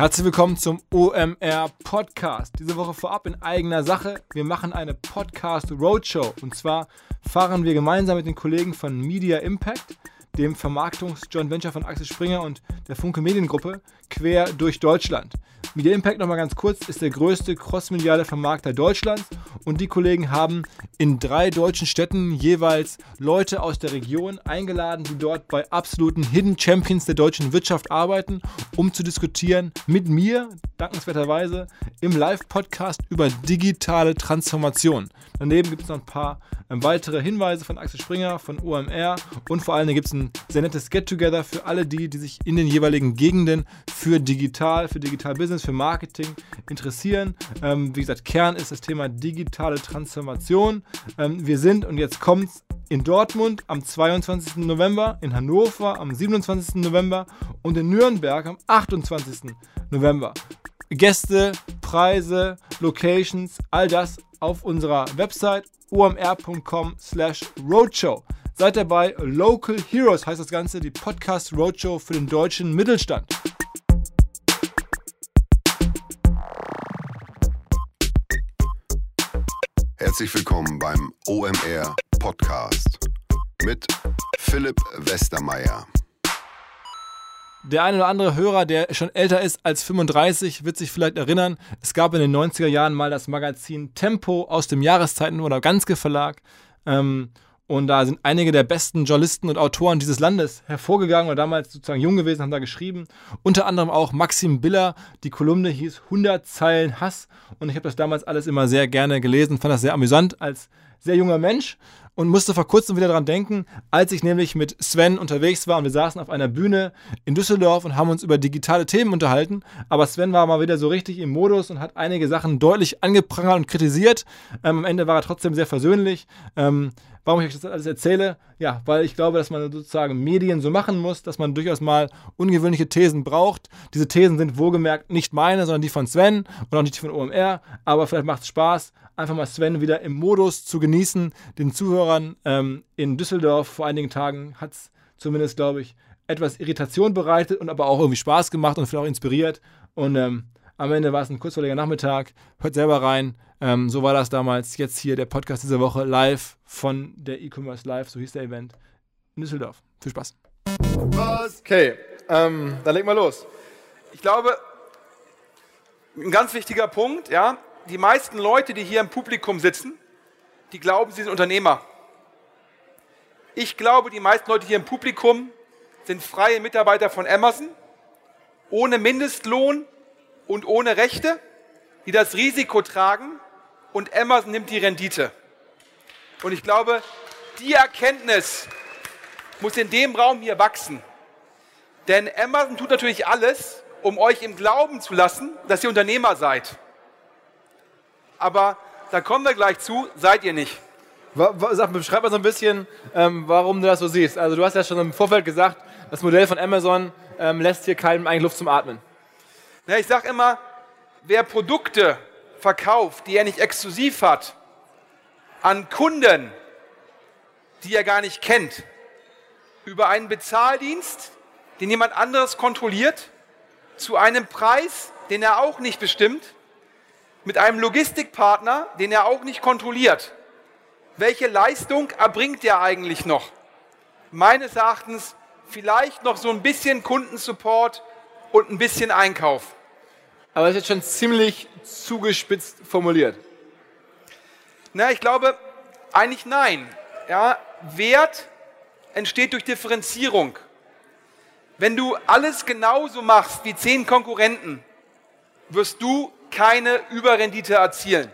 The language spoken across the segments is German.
Herzlich willkommen zum OMR Podcast. Diese Woche vorab in eigener Sache. Wir machen eine Podcast Roadshow. Und zwar fahren wir gemeinsam mit den Kollegen von Media Impact, dem Vermarktungs-Joint Venture von Axel Springer und der Funke Mediengruppe, quer durch Deutschland. Media Impact nochmal ganz kurz. Ist der größte crossmediale Vermarkter Deutschlands. Und die Kollegen haben in drei deutschen Städten jeweils Leute aus der Region eingeladen, die dort bei absoluten Hidden Champions der deutschen Wirtschaft arbeiten, um zu diskutieren mit mir, dankenswerterweise, im Live-Podcast über digitale Transformation. Daneben gibt es noch ein paar ähm, weitere Hinweise von Axel Springer, von OMR und vor allem gibt es ein sehr nettes Get-Together für alle die, die sich in den jeweiligen Gegenden für digital, für Digital Business, für Marketing interessieren. Ähm, wie gesagt, Kern ist das Thema digitale Transformation. Ähm, wir sind, und jetzt kommt's, in Dortmund am 22. November, in Hannover am 27. November und in Nürnberg am 28. November. Gäste, Preise, Locations, all das auf unserer Website omr.com slash roadshow. Seid dabei, Local Heroes heißt das Ganze, die Podcast Roadshow für den deutschen Mittelstand. Herzlich willkommen beim OMR Podcast mit Philipp Westermeier. Der eine oder andere Hörer, der schon älter ist als 35, wird sich vielleicht erinnern, es gab in den 90er Jahren mal das Magazin Tempo aus dem Jahreszeiten- oder Ganzke Verlag. Ähm, und da sind einige der besten Journalisten und Autoren dieses Landes hervorgegangen oder damals sozusagen jung gewesen, haben da geschrieben. Unter anderem auch Maxim Biller. Die Kolumne hieß 100 Zeilen Hass. Und ich habe das damals alles immer sehr gerne gelesen, fand das sehr amüsant als sehr junger Mensch und musste vor kurzem wieder daran denken, als ich nämlich mit Sven unterwegs war und wir saßen auf einer Bühne in Düsseldorf und haben uns über digitale Themen unterhalten. Aber Sven war mal wieder so richtig im Modus und hat einige Sachen deutlich angeprangert und kritisiert. Ähm, am Ende war er trotzdem sehr versöhnlich. Ähm, Warum ich euch das alles erzähle? Ja, weil ich glaube, dass man sozusagen Medien so machen muss, dass man durchaus mal ungewöhnliche Thesen braucht. Diese Thesen sind wohlgemerkt nicht meine, sondern die von Sven und auch nicht die von OMR. Aber vielleicht macht es Spaß, einfach mal Sven wieder im Modus zu genießen. Den Zuhörern ähm, in Düsseldorf vor einigen Tagen hat es zumindest, glaube ich, etwas Irritation bereitet und aber auch irgendwie Spaß gemacht und vielleicht auch inspiriert. Und ähm, am Ende war es ein kurzweiliger Nachmittag. Hört selber rein. Ähm, so war das damals. Jetzt hier der Podcast dieser Woche live von der E-Commerce Live, so hieß der Event in Düsseldorf. Viel Spaß. Okay, ähm, dann legen wir los. Ich glaube, ein ganz wichtiger Punkt, ja, die meisten Leute, die hier im Publikum sitzen, die glauben, sie sind Unternehmer. Ich glaube, die meisten Leute hier im Publikum sind freie Mitarbeiter von Amazon, ohne Mindestlohn und ohne Rechte, die das Risiko tragen, und Amazon nimmt die Rendite. Und ich glaube, die Erkenntnis muss in dem Raum hier wachsen. Denn Amazon tut natürlich alles, um euch im Glauben zu lassen, dass ihr Unternehmer seid. Aber da kommen wir gleich zu, seid ihr nicht. Sag, beschreib mal so ein bisschen, ähm, warum du das so siehst. Also du hast ja schon im Vorfeld gesagt, das Modell von Amazon ähm, lässt hier keinem eigentlich Luft zum Atmen. Ja, ich sage immer, wer Produkte verkauft, die er nicht exklusiv hat, an Kunden, die er gar nicht kennt, über einen Bezahldienst, den jemand anderes kontrolliert, zu einem Preis, den er auch nicht bestimmt, mit einem Logistikpartner, den er auch nicht kontrolliert. Welche Leistung erbringt er eigentlich noch? Meines Erachtens vielleicht noch so ein bisschen Kundensupport und ein bisschen Einkauf. Aber das ist jetzt schon ziemlich zugespitzt formuliert. Na, ich glaube, eigentlich nein. Ja, Wert entsteht durch Differenzierung. Wenn du alles genauso machst wie zehn Konkurrenten, wirst du keine Überrendite erzielen.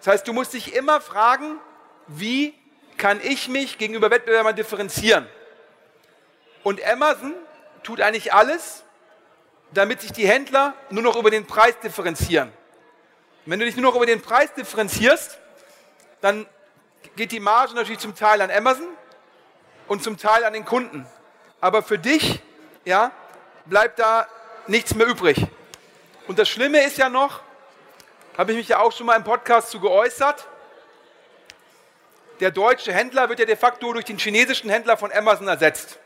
Das heißt, du musst dich immer fragen, wie kann ich mich gegenüber Wettbewerbern differenzieren? Und Amazon tut eigentlich alles, damit sich die Händler nur noch über den Preis differenzieren. Wenn du dich nur noch über den Preis differenzierst, dann geht die Marge natürlich zum Teil an Amazon und zum Teil an den Kunden. Aber für dich, ja, bleibt da nichts mehr übrig. Und das Schlimme ist ja noch, habe ich mich ja auch schon mal im Podcast zu geäußert, der deutsche Händler wird ja de facto durch den chinesischen Händler von Amazon ersetzt.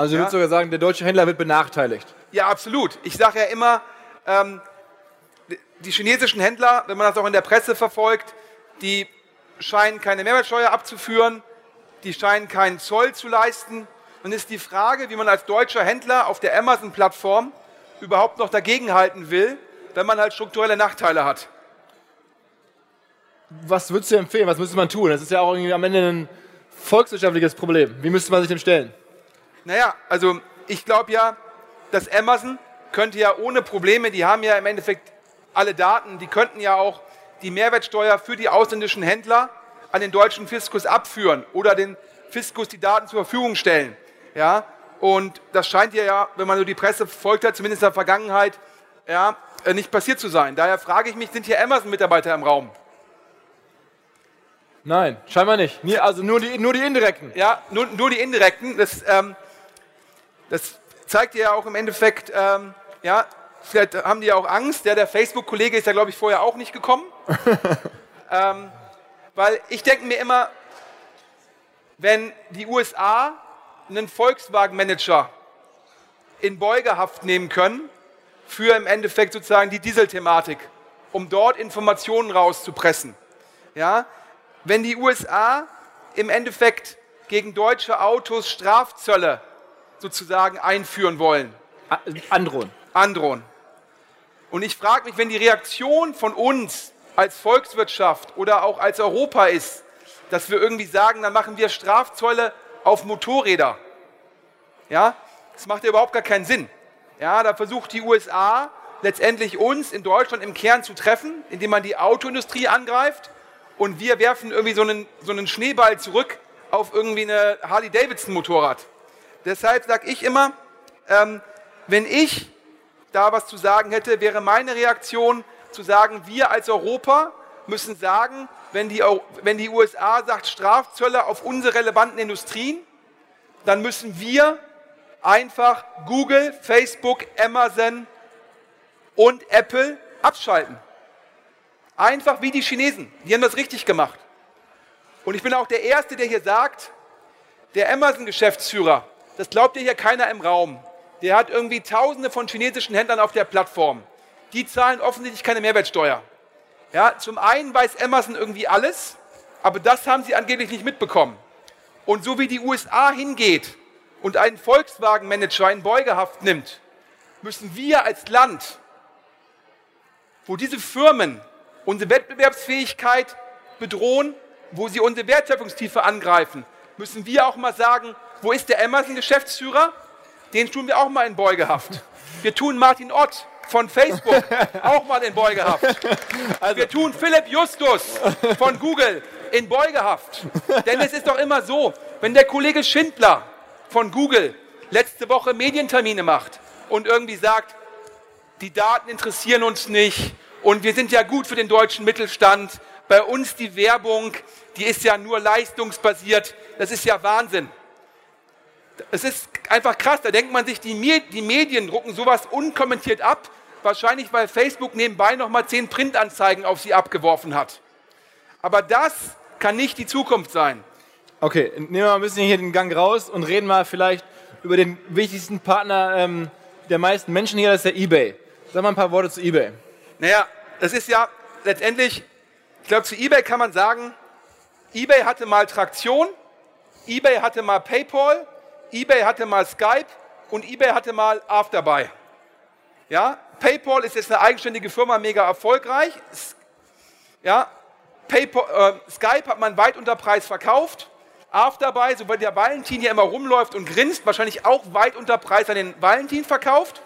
Also ich Ja. würde sogar sagen, der deutsche Händler wird benachteiligt. Ja, absolut. Ich sage ja immer, ähm, die chinesischen Händler, wenn man das auch in der Presse verfolgt, die scheinen keine Mehrwertsteuer abzuführen, die scheinen keinen Zoll zu leisten. Dann ist die Frage, wie man als deutscher Händler auf der Amazon-Plattform überhaupt noch dagegenhalten will, wenn man halt strukturelle Nachteile hat. Was würdest du empfehlen? Was müsste man tun? Das ist ja auch irgendwie am Ende ein volkswirtschaftliches Problem. Wie müsste man sich dem stellen? Naja, also ich glaube ja, dass Amazon könnte ja ohne Probleme, die haben ja im Endeffekt alle Daten, die könnten ja auch die Mehrwertsteuer für die ausländischen Händler an den deutschen Fiskus abführen oder den Fiskus die Daten zur Verfügung stellen. Ja, und das scheint ja, wenn man so die Presse verfolgt hat, zumindest in der Vergangenheit, ja, äh, nicht passiert zu sein. Daher frage ich mich, sind hier Amazon-Mitarbeiter im Raum? Nein, scheinbar nicht. Also nur die, nur die indirekten. Ja, nur, nur die indirekten. Das, ähm, das zeigt ja auch im Endeffekt, ähm, ja, vielleicht haben die ja auch Angst. Der, der Facebook-Kollege ist ja, glaube ich, vorher auch nicht gekommen. ähm, weil ich denke mir immer, wenn die USA einen Volkswagen-Manager in Beugehaft nehmen können, für im Endeffekt sozusagen die Dieselthematik, um dort Informationen rauszupressen. Ja, wenn die USA im Endeffekt gegen deutsche Autos Strafzölle sozusagen einführen wollen, Androhen. androhen. Und ich frage mich, wenn die Reaktion von uns als Volkswirtschaft oder auch als Europa ist, dass wir irgendwie sagen, dann machen wir Strafzölle auf Motorräder. Ja, das macht ja überhaupt gar keinen Sinn. Ja, da versucht die USA letztendlich uns in Deutschland im Kern zu treffen, indem man die Autoindustrie angreift und wir werfen irgendwie so einen, so einen Schneeball zurück auf irgendwie eine Harley-Davidson-Motorrad. Deshalb sage ich immer, ähm, wenn ich da was zu sagen hätte, wäre meine Reaktion zu sagen, wir als Europa müssen sagen, wenn die, wenn die USA sagt Strafzölle auf unsere relevanten Industrien, dann müssen wir einfach Google, Facebook, Amazon und Apple abschalten. Einfach wie die Chinesen. Die haben das richtig gemacht. Und ich bin auch der Erste, der hier sagt, der Amazon-Geschäftsführer, das glaubt ja hier keiner im Raum, der hat irgendwie Tausende von chinesischen Händlern auf der Plattform. Die zahlen offensichtlich keine Mehrwertsteuer. Ja, zum einen weiß Amazon irgendwie alles, aber das haben sie angeblich nicht mitbekommen. Und so wie die USA hingeht und einen Volkswagen-Manager in Beugehaft nimmt, müssen wir als Land, wo diese Firmen unsere Wettbewerbsfähigkeit bedrohen, wo sie unsere Wertschöpfungstiefe angreifen, müssen wir auch mal sagen, wo ist der Amazon-Geschäftsführer? Den tun wir auch mal in Beugehaft. Wir tun Martin Ott von Facebook auch mal in Beugehaft. Wir tun Philipp Justus von Google in Beugehaft. Denn es ist doch immer so, wenn der Kollege Schindler von Google letzte Woche Medientermine macht und irgendwie sagt, die Daten interessieren uns nicht und wir sind ja gut für den deutschen Mittelstand. Bei uns die Werbung, die ist ja nur leistungsbasiert. Das ist ja Wahnsinn. Es ist einfach krass. Da denkt man sich, die, Me- die Medien drucken sowas unkommentiert ab. Wahrscheinlich, weil Facebook nebenbei nochmal zehn Printanzeigen auf sie abgeworfen hat. Aber das kann nicht die Zukunft sein. Okay, nehmen wir mal ein bisschen hier den Gang raus und reden mal vielleicht über den wichtigsten Partner ähm, der meisten Menschen hier, das ist der eBay. Sag mal ein paar Worte zu eBay. Naja, das ist ja letztendlich, ich glaube, zu eBay kann man sagen, eBay hatte mal Traktion, eBay hatte mal PayPal, eBay hatte mal Skype und eBay hatte mal Afterbuy. Ja, PayPal ist jetzt eine eigenständige Firma, mega erfolgreich. Ja, PayPal, äh, Skype hat man weit unter Preis verkauft. Afterbuy, so weil der Valentin hier immer rumläuft und grinst, wahrscheinlich auch weit unter Preis an den Valentin verkauft.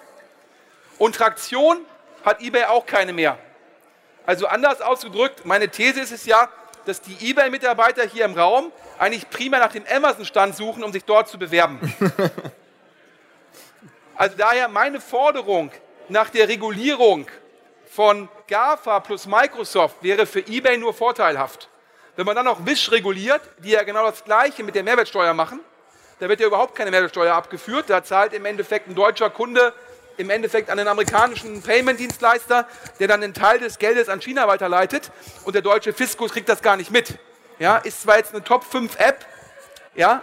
Und Traktion hat eBay auch keine mehr. Also anders ausgedrückt, meine These ist es ja, dass die eBay-Mitarbeiter hier im Raum eigentlich primär nach dem Amazon-Stand suchen, um sich dort zu bewerben. Also daher meine Forderung nach der Regulierung von GAFA plus Microsoft wäre für eBay nur vorteilhaft. Wenn man dann noch Wish reguliert, die ja genau das Gleiche mit der Mehrwertsteuer machen, da wird ja überhaupt keine Mehrwertsteuer abgeführt. Da zahlt im Endeffekt ein deutscher Kunde im Endeffekt an den amerikanischen Payment-Dienstleister, der dann einen Teil des Geldes an China weiterleitet und der deutsche Fiskus kriegt das gar nicht mit. Ja, ist zwar jetzt eine Top 5 App, ja,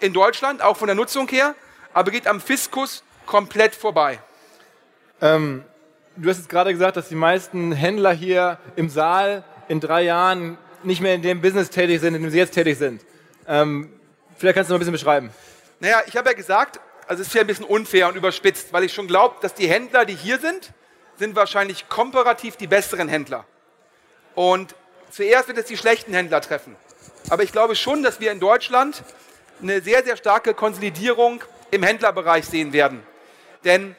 in Deutschland, auch von der Nutzung her, aber geht am Fiskus komplett vorbei. Ähm, du hast jetzt gerade gesagt, dass die meisten Händler hier im Saal in drei Jahren nicht mehr in dem Business tätig sind, in dem sie jetzt tätig sind. Ähm, vielleicht kannst du noch ein bisschen beschreiben. Naja, ich habe ja gesagt, also es ist ja ein bisschen unfair und überspitzt, weil ich schon glaube, dass die Händler, die hier sind, sind wahrscheinlich komparativ die besseren Händler. Und zuerst wird es die schlechten Händler treffen. Aber ich glaube schon, dass wir in Deutschland eine sehr, sehr starke Konsolidierung im Händlerbereich sehen werden. Denn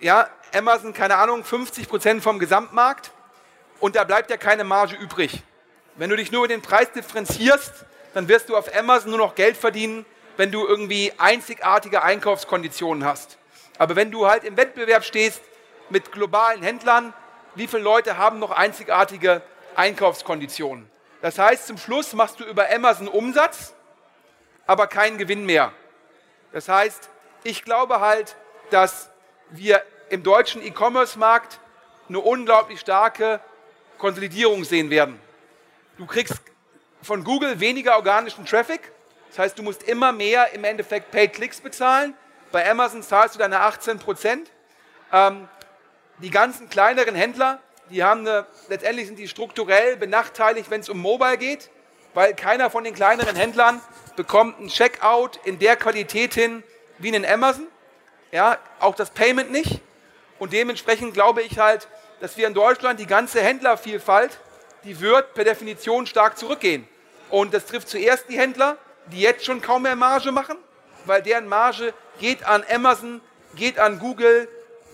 ja, Amazon, keine Ahnung, 50 Prozent vom Gesamtmarkt und da bleibt ja keine Marge übrig. Wenn du dich nur über den Preis differenzierst, dann wirst du auf Amazon nur noch Geld verdienen, wenn du irgendwie einzigartige Einkaufskonditionen hast. Aber wenn du halt im Wettbewerb stehst mit globalen Händlern, wie viele Leute haben noch einzigartige Einkaufskonditionen? Das heißt, zum Schluss machst du über Amazon Umsatz, aber keinen Gewinn mehr. Das heißt, ich glaube halt, dass wir im deutschen E-Commerce-Markt eine unglaublich starke Konsolidierung sehen werden. Du kriegst von Google weniger organischen Traffic, das heißt, du musst immer mehr im Endeffekt Paid Clicks bezahlen. Bei Amazon zahlst du deine 18 Prozent. Ähm, die ganzen kleineren Händler, die haben eine, letztendlich sind die strukturell benachteiligt, wenn es um Mobile geht, weil keiner von den kleineren Händlern bekommt ein Checkout in der Qualität hin wie in Amazon. Ja, auch das Payment nicht. Und dementsprechend glaube ich halt, dass wir in Deutschland die ganze Händlervielfalt, die wird per Definition stark zurückgehen. Und das trifft zuerst die Händler, die jetzt schon kaum mehr Marge machen, weil deren Marge geht an Amazon, geht an Google,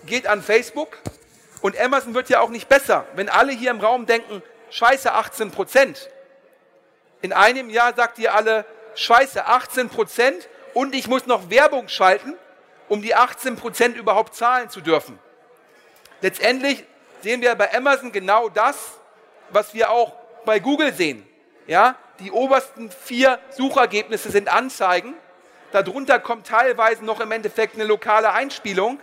geht an Facebook. Und Amazon wird ja auch nicht besser, wenn alle hier im Raum denken, scheiße 18 Prozent. In einem Jahr sagt ihr alle, scheiße 18 Prozent und ich muss noch Werbung schalten, um die 18 Prozent überhaupt zahlen zu dürfen. Letztendlich sehen wir bei Amazon genau das, was wir auch bei Google sehen. Ja, die obersten vier Suchergebnisse sind Anzeigen. Darunter kommt teilweise noch im Endeffekt eine lokale Einspielung.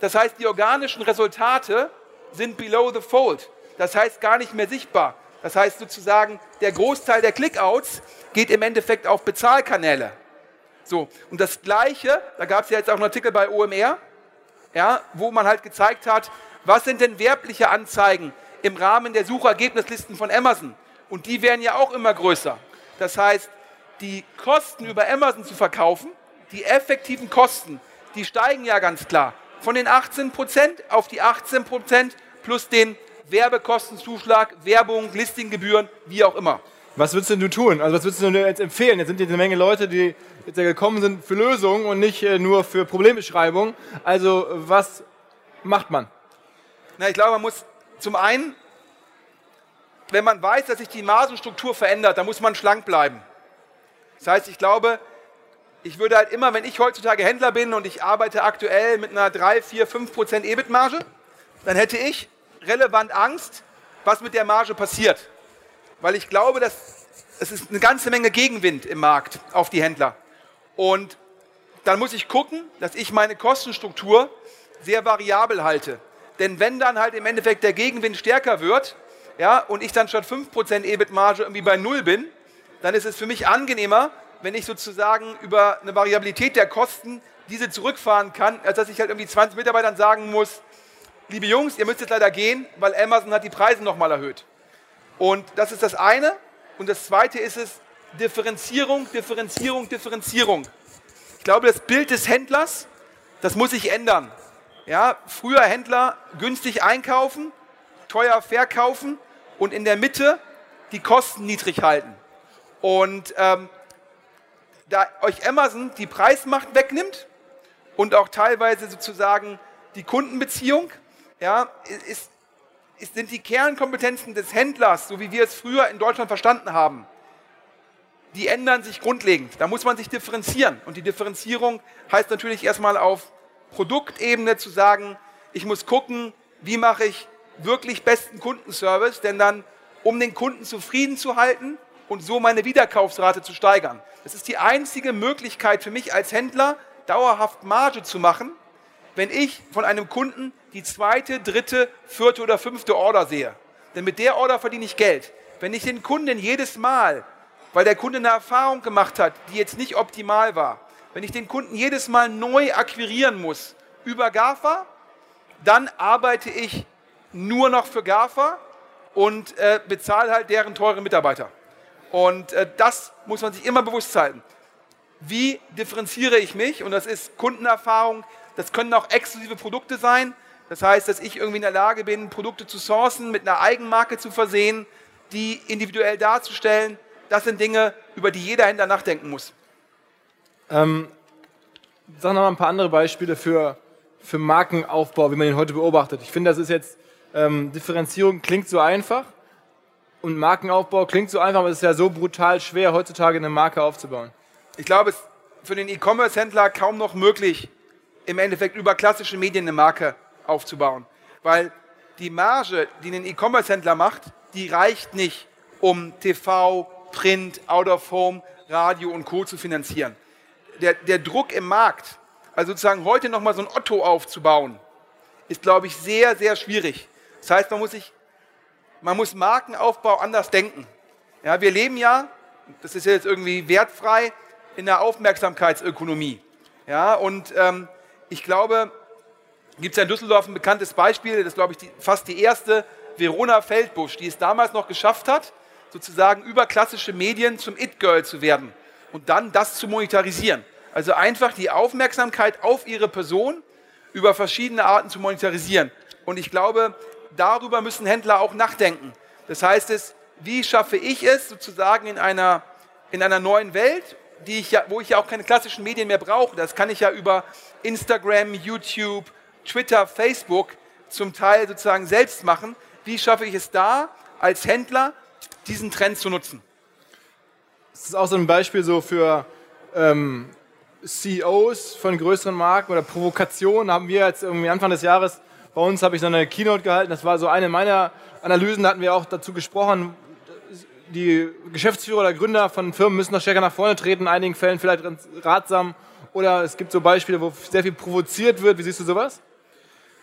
Das heißt, die organischen Resultate sind below the fold. Das heißt gar nicht mehr sichtbar. Das heißt sozusagen, der Großteil der Clickouts geht im Endeffekt auf Bezahlkanäle. So, und das Gleiche, da gab es ja jetzt auch einen Artikel bei OMR, ja, wo man halt gezeigt hat, was sind denn werbliche Anzeigen im Rahmen der Suchergebnislisten von Amazon? Und die werden ja auch immer größer. Das heißt, die Kosten über Amazon zu verkaufen, die effektiven Kosten, die steigen ja ganz klar. Von den 18% auf die 18% plus den Werbekostenzuschlag, Werbung, Listinggebühren, wie auch immer. Was würdest du tun? Also was würdest du jetzt empfehlen? Jetzt sind hier eine Menge Leute, die jetzt gekommen sind für Lösungen und nicht äh, nur für Problembeschreibung. Also was macht man? Na, ich glaube, man muss zum einen wenn man weiß, dass sich die Margenstruktur verändert, dann muss man schlank bleiben. Das heißt, ich glaube, ich würde halt immer, wenn ich heutzutage Händler bin und ich arbeite aktuell mit einer 3, 4, 5 Prozent EBIT-Marge, dann hätte ich relevant Angst, was mit der Marge passiert. Weil ich glaube, dass es ist eine ganze Menge Gegenwind im Markt auf die Händler. Und dann muss ich gucken, dass ich meine Kostenstruktur sehr variabel halte. Denn wenn dann halt im Endeffekt der Gegenwind stärker wird, ja, und ich dann statt 5% EBIT-Marge irgendwie bei Null bin, dann ist es für mich angenehmer, wenn ich sozusagen über eine Variabilität der Kosten diese zurückfahren kann, als dass ich halt irgendwie 20 Mitarbeitern sagen muss, liebe Jungs, ihr müsst jetzt leider gehen, weil Amazon hat die Preise nochmal erhöht. Und das ist das eine. Und das zweite ist es, Differenzierung, Differenzierung, Differenzierung. Ich glaube, das Bild des Händlers, das muss sich ändern. Ja, früher Händler günstig einkaufen, teuer verkaufen und in der Mitte die Kosten niedrig halten. Und ähm, da euch Amazon die Preismacht wegnimmt und auch teilweise sozusagen die Kundenbeziehung, ja, ist, ist, sind die Kernkompetenzen des Händlers, so wie wir es früher in Deutschland verstanden haben, die ändern sich grundlegend. Da muss man sich differenzieren. Und die Differenzierung heißt natürlich erstmal auf Produktebene zu sagen, ich muss gucken, wie mache ich wirklich besten Kundenservice, denn dann, um den Kunden zufrieden zu halten und so meine Wiederkaufsrate zu steigern. Das ist die einzige Möglichkeit für mich als Händler, dauerhaft Marge zu machen, wenn ich von einem Kunden die zweite, dritte, vierte oder fünfte Order sehe. Denn mit der Order verdiene ich Geld. Wenn ich den Kunden jedes Mal, weil der Kunde eine Erfahrung gemacht hat, die jetzt nicht optimal war, wenn ich den Kunden jedes Mal neu akquirieren muss über GAFA, dann arbeite ich nur noch für GAFA und äh, bezahle halt deren teuren Mitarbeiter. Und äh, das muss man sich immer bewusst halten. Wie differenziere ich mich? Und das ist Kundenerfahrung, das können auch exklusive Produkte sein. Das heißt, dass ich irgendwie in der Lage bin, Produkte zu sourcen, mit einer Eigenmarke zu versehen, die individuell darzustellen. Das sind Dinge, über die jeder Händler nachdenken muss. Ähm, sag noch mal ein paar andere Beispiele für, für Markenaufbau, wie man ihn heute beobachtet. Ich finde, das ist jetzt, ähm, Differenzierung klingt so einfach und Markenaufbau klingt so einfach, aber es ist ja so brutal schwer, heutzutage eine Marke aufzubauen. Ich glaube, es ist für den E-Commerce-Händler kaum noch möglich, im Endeffekt über klassische Medien eine Marke aufzubauen. Weil die Marge, die ein E-Commerce-Händler macht, die reicht nicht, um TV, Print, Out of Home, Radio und Co. zu finanzieren. Der, der Druck im Markt, also sozusagen heute nochmal so ein Otto aufzubauen, ist, glaube ich, sehr, sehr schwierig. Das heißt, man muss sich, man muss Markenaufbau anders denken. Ja, wir leben ja, das ist jetzt irgendwie wertfrei, in der Aufmerksamkeitsökonomie. Ja, und ähm, ich glaube, gibt es ja in Düsseldorf ein bekanntes Beispiel, das ist, glaube ich, die, fast die erste, Verona Feldbusch, die es damals noch geschafft hat, sozusagen über klassische Medien zum It-Girl zu werden und dann das zu monetarisieren. Also einfach die Aufmerksamkeit auf ihre Person über verschiedene Arten zu monetarisieren. Und ich glaube, darüber müssen Händler auch nachdenken. Das heißt es, wie schaffe ich es sozusagen in einer, in einer neuen Welt, die ich ja, wo ich ja auch keine klassischen Medien mehr brauche. Das kann ich ja über Instagram, YouTube, Twitter, Facebook zum Teil sozusagen selbst machen. Wie schaffe ich es da als Händler, diesen Trend zu nutzen? Das ist auch so ein Beispiel so für ähm, CEOs von größeren Marken oder Provokationen. Haben wir jetzt irgendwie Anfang des Jahres bei uns habe ich so eine Keynote gehalten. Das war so eine meiner Analysen. Da hatten wir auch dazu gesprochen. Die Geschäftsführer oder Gründer von Firmen müssen noch stärker nach vorne treten. In einigen Fällen vielleicht ratsam. Oder es gibt so Beispiele, wo sehr viel provoziert wird. Wie siehst du sowas?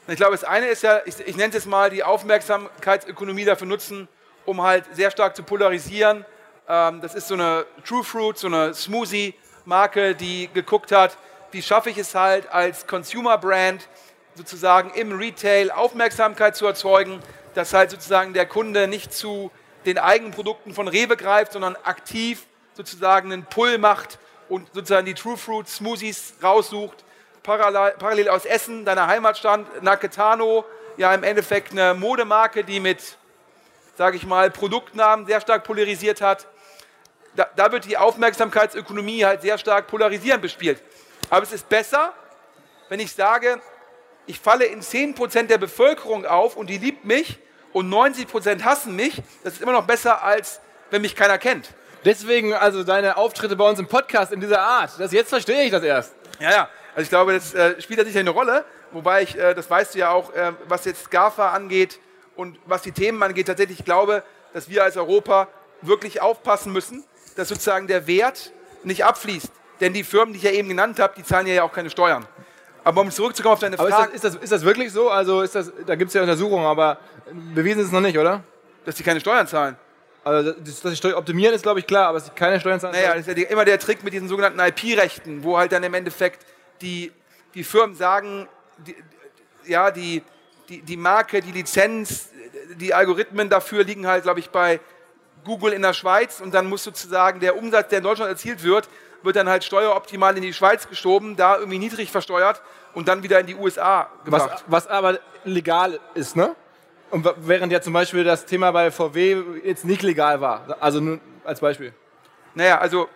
Ich glaube, das eine ist ja, ich, ich nenne es mal die Aufmerksamkeitsökonomie dafür nutzen, um halt sehr stark zu polarisieren. Ähm, das ist so eine True Fruit, so eine Smoothie-Marke, die geguckt hat, wie schaffe ich es halt als Consumer-Brand sozusagen im Retail Aufmerksamkeit zu erzeugen, dass halt sozusagen der Kunde nicht zu den eigenen Produkten von Rewe greift, sondern aktiv sozusagen einen Pull macht und sozusagen die True Fruit Smoothies raussucht parallel, parallel aus Essen, deiner Heimatstadt, Naketano, ja im Endeffekt eine Modemarke, die mit, sage ich mal, Produktnamen sehr stark polarisiert hat. Da, da wird die Aufmerksamkeitsökonomie halt sehr stark polarisierend bespielt. Aber es ist besser, wenn ich sage, ich falle in 10% der Bevölkerung auf und die liebt mich und 90% hassen mich. Das ist immer noch besser, als wenn mich keiner kennt. Deswegen also deine Auftritte bei uns im Podcast in dieser Art. Das, jetzt verstehe ich das erst. Ja, ja. Also ich glaube, das äh, spielt sicher eine Rolle, wobei ich, äh, das weißt du ja auch, äh, was jetzt GAFA angeht und was die Themen angeht, tatsächlich glaube, dass wir als Europa wirklich aufpassen müssen, dass sozusagen der Wert nicht abfließt. Denn die Firmen, die ich ja eben genannt habe, die zahlen ja auch keine Steuern. Aber um zurückzukommen auf deine aber Frage. Ist das, ist, das, ist das wirklich so? Also ist das, da gibt es ja Untersuchungen, aber bewiesen ist es noch nicht, oder? Dass die keine Steuern zahlen. Also, dass sie Steuern optimieren, ist, glaube ich, klar, aber dass sie keine Steuern zahlen. Naja, das ist ja immer der Trick mit diesen sogenannten IP-Rechten, wo halt dann im Endeffekt die, die Firmen sagen, die, ja, die, die, die Marke, die Lizenz, die Algorithmen dafür liegen halt, glaube ich, bei Google in der Schweiz und dann muss sozusagen der Umsatz, der in Deutschland erzielt wird, wird dann halt steueroptimal in die Schweiz geschoben, da irgendwie niedrig versteuert und dann wieder in die USA gebracht. Was, was aber legal ist, ne? Und während ja zum Beispiel das Thema bei VW jetzt nicht legal war. Also nur als Beispiel. Naja, also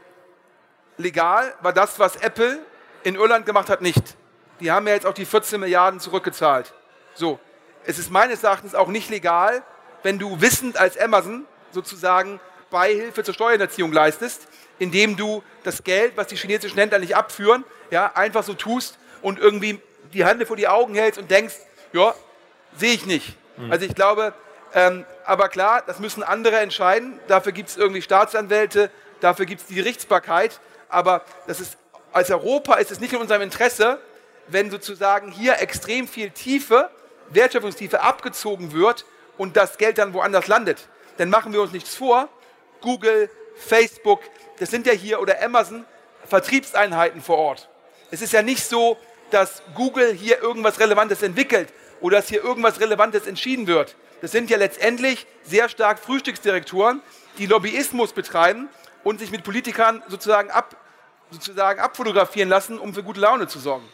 legal war das, was Apple in Irland gemacht hat, nicht. Die haben ja jetzt auch die 14 Milliarden zurückgezahlt. So, es ist meines Erachtens auch nicht legal, wenn du wissend als Amazon sozusagen Beihilfe zur Steuererziehung leistest, indem du das Geld, was die chinesischen Händler nicht abführen, ja, einfach so tust und irgendwie die Hände vor die Augen hältst und denkst, ja, sehe ich nicht. Mhm. Also ich glaube, ähm, aber klar, das müssen andere entscheiden. Dafür gibt es irgendwie Staatsanwälte, dafür gibt es die Gerichtsbarkeit. Aber das ist als Europa ist es nicht in unserem Interesse, wenn sozusagen hier extrem viel Tiefe, Wertschöpfungstiefe abgezogen wird und das Geld dann woanders landet. Dann machen wir uns nichts vor. Google, Facebook, das sind ja hier, oder Amazon, Vertriebseinheiten vor Ort. Es ist ja nicht so, dass Google hier irgendwas Relevantes entwickelt oder dass hier irgendwas Relevantes entschieden wird. Das sind ja letztendlich sehr stark Frühstücksdirektoren, die Lobbyismus betreiben und sich mit Politikern sozusagen, ab, sozusagen abfotografieren lassen, um für gute Laune zu sorgen.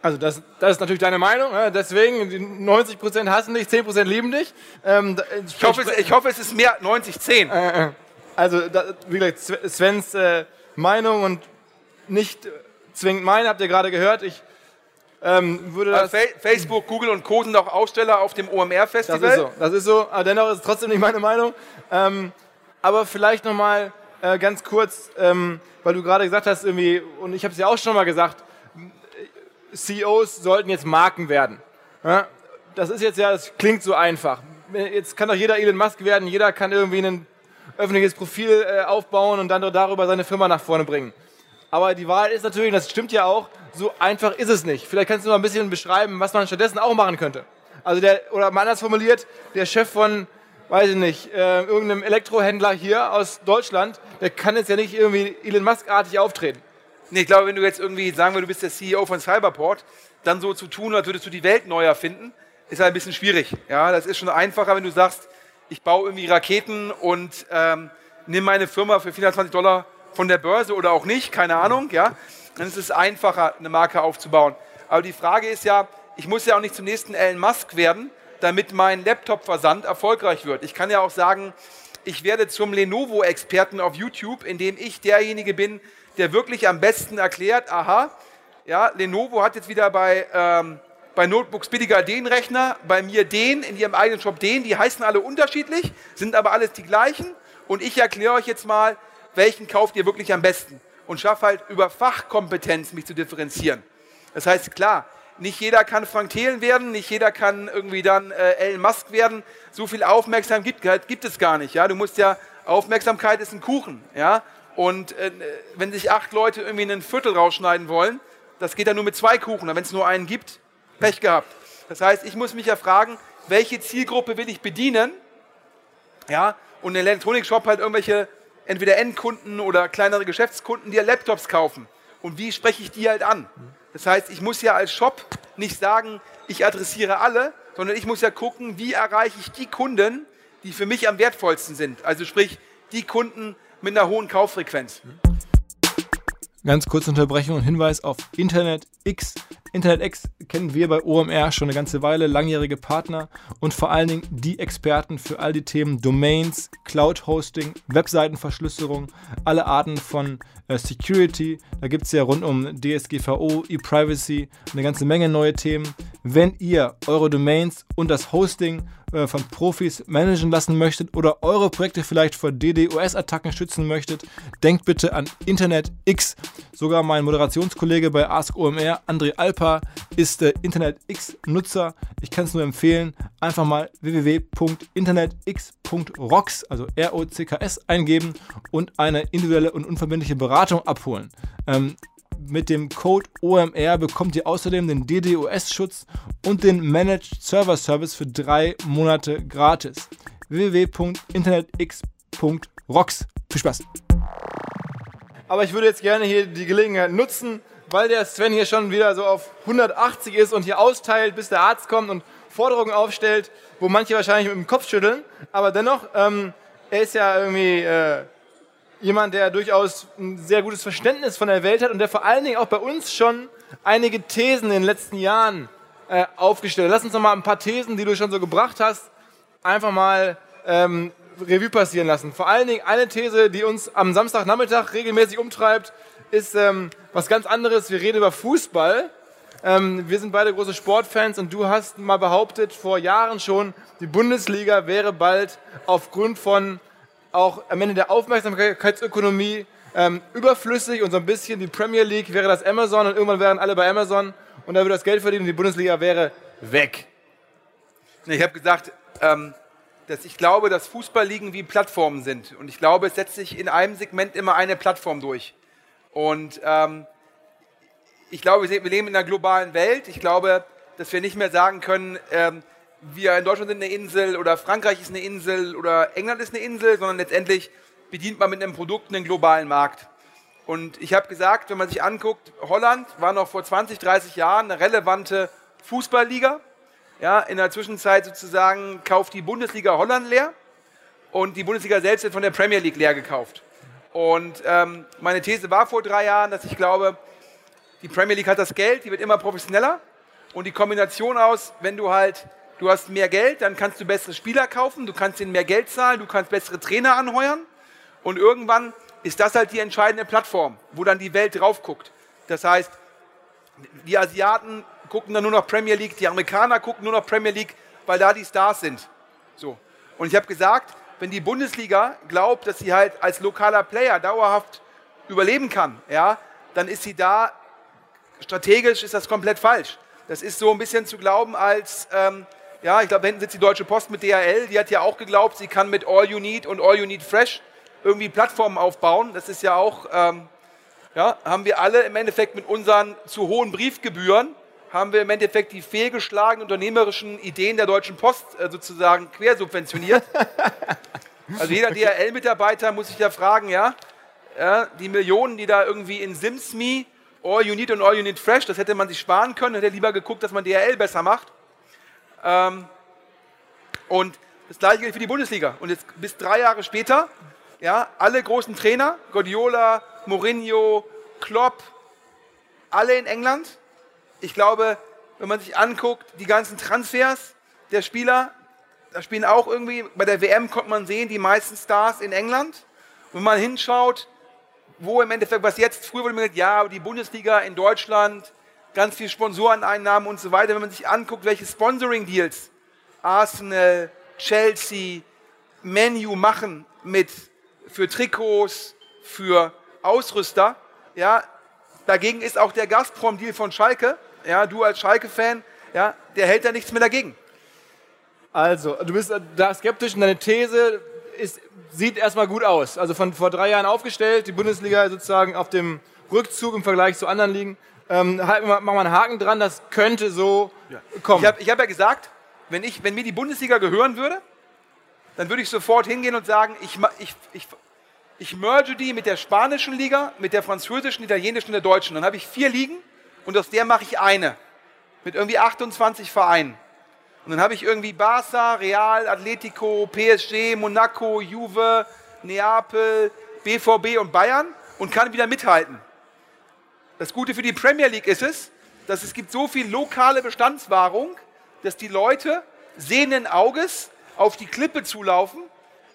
Also das, das ist natürlich deine Meinung. Ja, deswegen 90% hassen dich, 10% lieben dich. Ähm, ich, hoffe, es, ich, hoffe, es, ist mehr 90-10. Äh, äh, also da, wie gesagt, Svens äh, Meinung und nicht zwingend meine, habt ihr gerade gehört. Ich ähm, würde also Facebook, Google und Co. sind auch Aussteller auf dem OMR-Festival. Das ist so, das ist so. Aber dennoch ist es trotzdem nicht meine Meinung. Ähm, aber vielleicht nochmal äh, ganz kurz, ähm, weil du gerade gesagt hast, irgendwie, und ich habe es ja auch schon mal gesagt, CEOs sollten jetzt Marken werden. Ja? Das ist jetzt ja, das klingt so einfach. Jetzt kann doch jeder Elon Musk werden, jeder kann irgendwie ein öffentliches Profil äh, aufbauen und dann darüber seine Firma nach vorne bringen. Aber die Wahrheit ist natürlich, das stimmt ja auch, so einfach ist es nicht. Vielleicht kannst du mal ein bisschen beschreiben, was man stattdessen auch machen könnte. Also der, oder mal anders formuliert, der Chef von, weiß ich nicht, äh, irgendeinem Elektrohändler hier aus Deutschland, der kann jetzt ja nicht irgendwie Elon Musk-artig auftreten. Nee, ich glaube, wenn du jetzt irgendwie sagen würdest, du bist der CEO von Cyberport, dann so zu tun, als würdest du die Welt neu erfinden, ist halt ein bisschen schwierig. Ja, das ist schon einfacher, wenn du sagst, ich baue irgendwie Raketen und ähm, nimm meine Firma für 420 Dollar von der Börse oder auch nicht, keine Ahnung, ja. Dann ist es einfacher, eine Marke aufzubauen. Aber die Frage ist ja, ich muss ja auch nicht zum nächsten Elon Musk werden, damit mein Laptop-Versand erfolgreich wird. Ich kann ja auch sagen, ich werde zum Lenovo-Experten auf YouTube, indem ich derjenige bin, der wirklich am besten erklärt, aha, ja, Lenovo hat jetzt wieder bei, ähm, bei Notebooks billiger den Rechner, bei mir den, in ihrem eigenen Shop den, die heißen alle unterschiedlich, sind aber alles die gleichen und ich erkläre euch jetzt mal, welchen kauft ihr wirklich am besten und schaffe halt über Fachkompetenz mich zu differenzieren. Das heißt, klar, nicht jeder kann Frank Thelen werden, nicht jeder kann irgendwie dann äh, Elon Musk werden. So viel Aufmerksamkeit gibt, gibt es gar nicht. Ja? Du musst ja, Aufmerksamkeit ist ein Kuchen. Ja? Und äh, wenn sich acht Leute irgendwie ein Viertel rausschneiden wollen, das geht dann nur mit zwei Kuchen. Wenn es nur einen gibt, Pech gehabt. Das heißt, ich muss mich ja fragen, welche Zielgruppe will ich bedienen? Ja, und ein Elektronikshop halt irgendwelche entweder Endkunden oder kleinere Geschäftskunden, die ja Laptops kaufen. Und wie spreche ich die halt an? Das heißt, ich muss ja als Shop nicht sagen, ich adressiere alle, sondern ich muss ja gucken, wie erreiche ich die Kunden, die für mich am wertvollsten sind. Also sprich, die Kunden, mit einer hohen Kauffrequenz. Ganz kurze Unterbrechung und Hinweis auf Internet X. Internet X kennen wir bei OMR schon eine ganze Weile, langjährige Partner und vor allen Dingen die Experten für all die Themen Domains, Cloud Hosting, Webseitenverschlüsselung, alle Arten von äh, Security. Da gibt es ja rund um DSGVO, E-Privacy eine ganze Menge neue Themen. Wenn ihr eure Domains und das Hosting äh, von Profis managen lassen möchtet oder eure Projekte vielleicht vor DDoS-Attacken schützen möchtet, denkt bitte an Internet X. Sogar mein Moderationskollege bei Ask OMR, André Alpa, ist äh, Internet X-Nutzer. Ich kann es nur empfehlen, einfach mal www.internetx.rocks, also R-O-C-K-S, eingeben und eine individuelle und unverbindliche Beratung abholen. Ähm, mit dem Code OMR bekommt ihr außerdem den DDoS-Schutz und den Managed Server Service für drei Monate gratis. www.internetx.rocks. Viel Spaß! Aber ich würde jetzt gerne hier die Gelegenheit nutzen, weil der Sven hier schon wieder so auf 180 ist und hier austeilt, bis der Arzt kommt und Forderungen aufstellt, wo manche wahrscheinlich mit dem Kopf schütteln. Aber dennoch, ähm, er ist ja irgendwie äh, jemand, der durchaus ein sehr gutes Verständnis von der Welt hat und der vor allen Dingen auch bei uns schon einige Thesen in den letzten Jahren äh, aufgestellt hat. Lass uns noch mal ein paar Thesen, die du schon so gebracht hast, einfach mal ähm, Revue passieren lassen. Vor allen Dingen eine These, die uns am Samstagnachmittag regelmäßig umtreibt, ist ähm, was ganz anderes. Wir reden über Fußball. Ähm, wir sind beide große Sportfans und du hast mal behauptet, vor Jahren schon, die Bundesliga wäre bald aufgrund von auch am Ende der Aufmerksamkeitsökonomie ähm, überflüssig und so ein bisschen die Premier League wäre das Amazon und irgendwann wären alle bei Amazon und da würde das Geld verdienen und die Bundesliga wäre weg. Ich habe gesagt, ähm, dass ich glaube, dass Fußballligen wie Plattformen sind und ich glaube, es setzt sich in einem Segment immer eine Plattform durch. Und ähm, ich glaube, wir leben in einer globalen Welt. Ich glaube, dass wir nicht mehr sagen können, ähm, wir in Deutschland sind eine Insel oder Frankreich ist eine Insel oder England ist eine Insel, sondern letztendlich bedient man mit einem Produkt einen globalen Markt. Und ich habe gesagt, wenn man sich anguckt, Holland war noch vor 20, 30 Jahren eine relevante Fußballliga. Ja, in der Zwischenzeit sozusagen kauft die Bundesliga Holland leer und die Bundesliga selbst wird von der Premier League leer gekauft. Und ähm, meine These war vor drei Jahren, dass ich glaube, die Premier League hat das Geld, die wird immer professioneller und die Kombination aus, wenn du halt, du hast mehr Geld, dann kannst du bessere Spieler kaufen, du kannst ihnen mehr Geld zahlen, du kannst bessere Trainer anheuern und irgendwann ist das halt die entscheidende Plattform, wo dann die Welt drauf guckt. Das heißt, die Asiaten gucken dann nur noch Premier League, die Amerikaner gucken nur noch Premier League, weil da die Stars sind. So. Und ich habe gesagt, wenn die Bundesliga glaubt, dass sie halt als lokaler Player dauerhaft überleben kann, ja, dann ist sie da, strategisch ist das komplett falsch. Das ist so ein bisschen zu glauben als, ähm, ja, ich glaube, hinten sitzt die Deutsche Post mit DHL, die hat ja auch geglaubt, sie kann mit All You Need und All You Need Fresh irgendwie Plattformen aufbauen. Das ist ja auch, ähm, ja, haben wir alle im Endeffekt mit unseren zu hohen Briefgebühren, haben wir im Endeffekt die fehlgeschlagenen unternehmerischen Ideen der Deutschen Post äh, sozusagen quersubventioniert. also jeder DHL-Mitarbeiter muss sich ja fragen, ja, ja, die Millionen, die da irgendwie in SimsMe, All You Need und All You Need Fresh, das hätte man sich sparen können, hätte lieber geguckt, dass man DHL besser macht. Ähm, und das gleiche gilt für die Bundesliga. Und jetzt bis drei Jahre später ja, alle großen Trainer, Guardiola, Mourinho, Klopp, alle in England. Ich glaube, wenn man sich anguckt, die ganzen Transfers der Spieler, da spielen auch irgendwie, bei der WM konnte man sehen, die meisten Stars in England. Und wenn man hinschaut, wo im Endeffekt, was jetzt, früher wurde mir gesagt, ja, die Bundesliga in Deutschland, ganz viel Sponsoreneinnahmen und so weiter. Wenn man sich anguckt, welche Sponsoring-Deals Arsenal, Chelsea, Menu machen mit für Trikots, für Ausrüster. Ja, dagegen ist auch der Gazprom-Deal von Schalke. Ja, du als Schalke-Fan, ja, der hält da nichts mehr dagegen. Also, du bist da skeptisch und deine These ist, sieht erstmal gut aus. Also von vor drei Jahren aufgestellt, die Bundesliga sozusagen auf dem Rückzug im Vergleich zu anderen Ligen. Ähm, halt, machen wir einen Haken dran, das könnte so ja. kommen. Ich habe hab ja gesagt, wenn, ich, wenn mir die Bundesliga gehören würde, dann würde ich sofort hingehen und sagen, ich, ich, ich, ich merge die mit der spanischen Liga, mit der französischen, italienischen und der deutschen. Dann habe ich vier Ligen und aus der mache ich eine. Mit irgendwie 28 Vereinen. Und dann habe ich irgendwie Barça, Real, Atletico, PSG, Monaco, Juve, Neapel, BVB und Bayern und kann wieder mithalten. Das Gute für die Premier League ist es, dass es gibt so viel lokale Bestandswahrung, dass die Leute sehenden Auges auf die Klippe zulaufen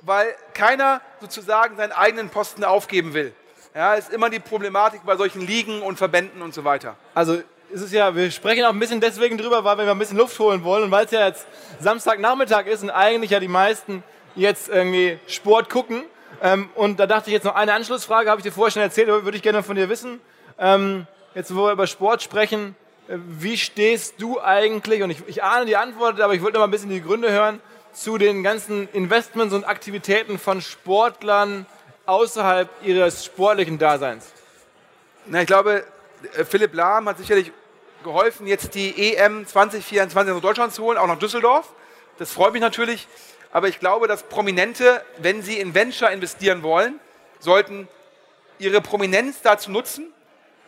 weil keiner sozusagen seinen eigenen Posten aufgeben will. Ja, ist immer die Problematik bei solchen Ligen und Verbänden und so weiter. Also ist ja, wir sprechen auch ein bisschen deswegen drüber, weil wir ein bisschen Luft holen wollen und weil es ja jetzt Samstagnachmittag ist und eigentlich ja die meisten jetzt irgendwie Sport gucken. Ähm, und da dachte ich jetzt noch eine Anschlussfrage, habe ich dir vorher schon erzählt, aber würde ich gerne von dir wissen. Ähm, jetzt, wo wir über Sport sprechen, äh, wie stehst du eigentlich, und ich, ich ahne die Antwort, aber ich wollte noch mal ein bisschen die Gründe hören, zu den ganzen Investments und Aktivitäten von Sportlern außerhalb ihres sportlichen Daseins? Na, ich glaube, äh, Philipp Lahm hat sicherlich geholfen, jetzt die EM 2024 nach Deutschland zu holen, auch nach Düsseldorf. Das freut mich natürlich. Aber ich glaube, dass Prominente, wenn sie in Venture investieren wollen, sollten ihre Prominenz dazu nutzen,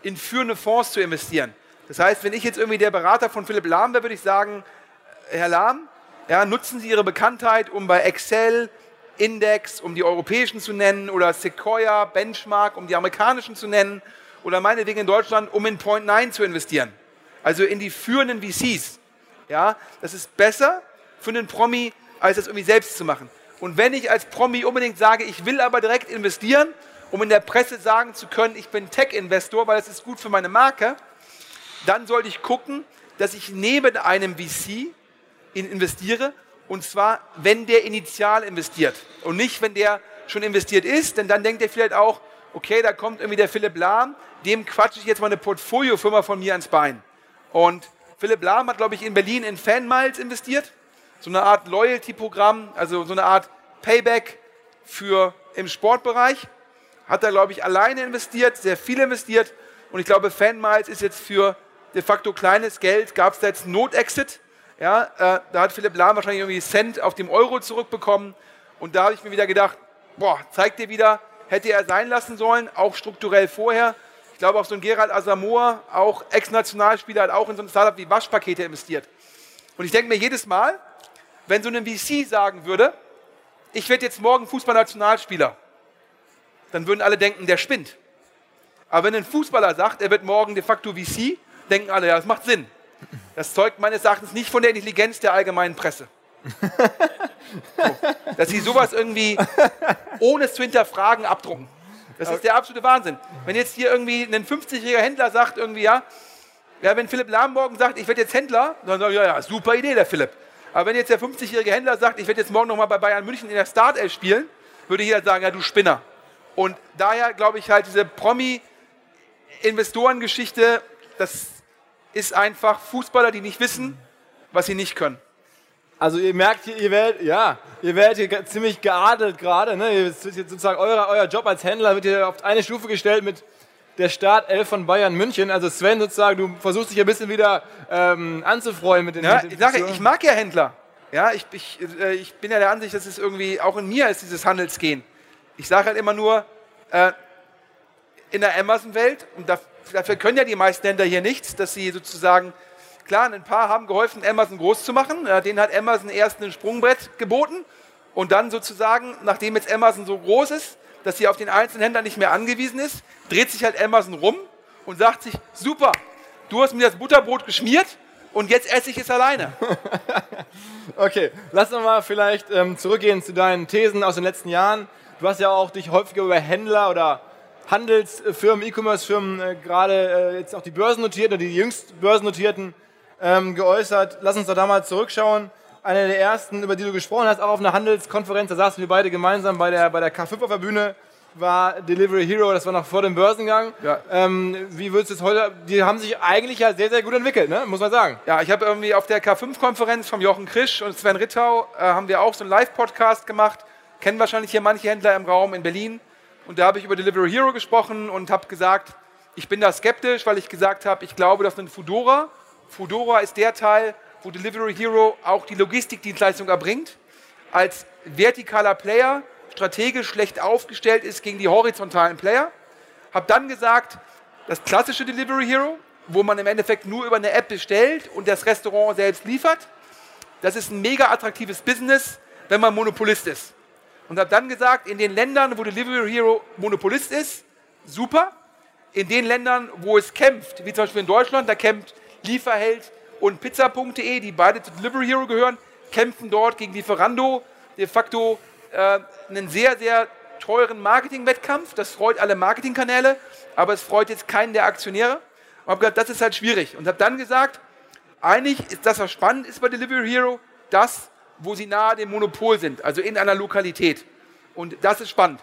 in führende Fonds zu investieren. Das heißt, wenn ich jetzt irgendwie der Berater von Philipp Lahm wäre, würde ich sagen, Herr Lahm, ja, nutzen Sie Ihre Bekanntheit, um bei Excel, Index, um die europäischen zu nennen, oder Sequoia, Benchmark, um die amerikanischen zu nennen, oder meinetwegen in Deutschland, um in Point 9 zu investieren. Also in die führenden VCs. Ja, das ist besser für einen Promi, als das irgendwie selbst zu machen. Und wenn ich als Promi unbedingt sage, ich will aber direkt investieren, um in der Presse sagen zu können, ich bin Tech-Investor, weil das ist gut für meine Marke, dann sollte ich gucken, dass ich neben einem VC investiere. Und zwar, wenn der initial investiert und nicht, wenn der schon investiert ist, denn dann denkt er vielleicht auch, okay, da kommt irgendwie der Philipp Lahm, dem quatsche ich jetzt mal eine Portfoliofirma von mir ans Bein. Und Philipp Lahm hat, glaube ich, in Berlin in Fanmiles investiert, so eine Art Loyalty-Programm, also so eine Art Payback für im Sportbereich. Hat er, glaube ich, alleine investiert, sehr viel investiert. Und ich glaube, Fanmiles ist jetzt für de facto kleines Geld, gab es da jetzt Not-Exit ja, äh, da hat Philipp Lahm wahrscheinlich irgendwie Cent auf dem Euro zurückbekommen. Und da habe ich mir wieder gedacht, boah, zeigt dir wieder, hätte er sein lassen sollen, auch strukturell vorher. Ich glaube, auch so ein Gerald Asamoah, auch Ex-Nationalspieler, hat auch in so ein Startup wie Waschpakete investiert. Und ich denke mir jedes Mal, wenn so ein VC sagen würde, ich werde jetzt morgen Fußballnationalspieler, dann würden alle denken, der spinnt. Aber wenn ein Fußballer sagt, er wird morgen de facto VC, denken alle, ja, das macht Sinn. Das zeugt meines Erachtens nicht von der Intelligenz der allgemeinen Presse. So, dass sie sowas irgendwie ohne es zu hinterfragen abdrucken. Das ist der absolute Wahnsinn. Wenn jetzt hier irgendwie ein 50-jähriger Händler sagt, irgendwie, ja, ja, wenn Philipp Lahm morgen sagt, ich werde jetzt Händler, dann sagen wir, ja, ja, super Idee, der Philipp. Aber wenn jetzt der 50-jährige Händler sagt, ich werde jetzt morgen nochmal bei Bayern München in der Startelf spielen, würde jeder sagen, ja, du Spinner. Und daher glaube ich halt, diese Promi-Investorengeschichte, das ist einfach Fußballer, die nicht wissen, was sie nicht können. Also ihr merkt hier, ihr werdet, ja, ihr werdet hier ziemlich geadelt gerade. Ne? Jetzt sozusagen euer, euer Job als Händler wird hier auf eine Stufe gestellt mit der Startelf von Bayern München. Also Sven sozusagen, du versuchst dich ein bisschen wieder ähm, anzufreuen mit den. Ja, mit ich, sage, ich mag ja Händler. Ja, ich, ich, äh, ich bin ja der Ansicht, dass es irgendwie auch in mir ist dieses Handelsgehen. Ich sage halt immer nur, äh, in der Amazon-Welt, und dafür können ja die meisten Händler hier nichts, dass sie sozusagen Klar, ein paar haben geholfen, Amazon groß zu machen. Den hat Amazon erst ein Sprungbrett geboten und dann sozusagen, nachdem jetzt Amazon so groß ist, dass sie auf den einzelnen Händler nicht mehr angewiesen ist, dreht sich halt Amazon rum und sagt sich, super, du hast mir das Butterbrot geschmiert und jetzt esse ich es alleine. okay, lass uns mal vielleicht ähm, zurückgehen zu deinen Thesen aus den letzten Jahren. Du hast ja auch dich häufiger über Händler oder Handelsfirmen, E-Commerce-Firmen, äh, gerade äh, jetzt auch die börsennotierten oder die jüngst börsennotierten ähm, geäußert. Lass uns doch da mal zurückschauen. Eine der ersten, über die du gesprochen hast, auch auf einer Handelskonferenz, da saßen wir beide gemeinsam bei der, bei der K5 auf der Bühne, war Delivery Hero, das war noch vor dem Börsengang. Ja. Ähm, wie würdest du es heute, die haben sich eigentlich ja sehr, sehr gut entwickelt, ne? muss man sagen. Ja, ich habe irgendwie auf der K5-Konferenz vom Jochen Krisch und Sven Rittau äh, haben wir auch so einen Live-Podcast gemacht. Kennen wahrscheinlich hier manche Händler im Raum in Berlin. Und da habe ich über Delivery Hero gesprochen und habe gesagt, ich bin da skeptisch, weil ich gesagt habe, ich glaube, dass ein Fudora Foodora ist der Teil, wo Delivery Hero auch die Logistikdienstleistung erbringt. Als vertikaler Player strategisch schlecht aufgestellt ist gegen die horizontalen Player. Habe dann gesagt, das klassische Delivery Hero, wo man im Endeffekt nur über eine App bestellt und das Restaurant selbst liefert, das ist ein mega attraktives Business, wenn man Monopolist ist. Und habe dann gesagt, in den Ländern, wo Delivery Hero Monopolist ist, super. In den Ländern, wo es kämpft, wie zum Beispiel in Deutschland, da kämpft Lieferheld und Pizza.de, die beide zu Delivery Hero gehören, kämpfen dort gegen Lieferando. De facto äh, einen sehr, sehr teuren Marketingwettkampf. Das freut alle Marketingkanäle, aber es freut jetzt keinen der Aktionäre. Und habe gesagt, das ist halt schwierig. Und habe dann gesagt, eigentlich ist das, was spannend ist bei Delivery Hero, das, wo sie nahe dem Monopol sind, also in einer Lokalität. Und das ist spannend.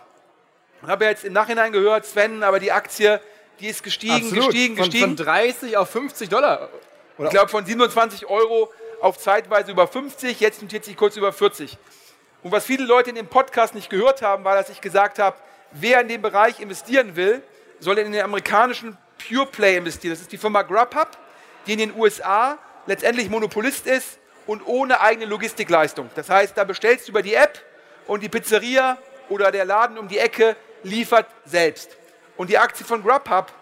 Ich habe jetzt im Nachhinein gehört, Sven, aber die Aktie die ist gestiegen, Absolut. gestiegen, gestiegen. Von 30 auf 50 Dollar. Oder? Ich glaube von 27 Euro auf zeitweise über 50, jetzt notiert sich kurz über 40. Und was viele Leute in dem Podcast nicht gehört haben, war, dass ich gesagt habe, wer in dem Bereich investieren will, soll in den amerikanischen Pure Play investieren. Das ist die Firma Grubhub, die in den USA letztendlich Monopolist ist und ohne eigene Logistikleistung. Das heißt, da bestellst du über die App und die Pizzeria oder der Laden um die Ecke liefert selbst. Und die Aktie von Grubhub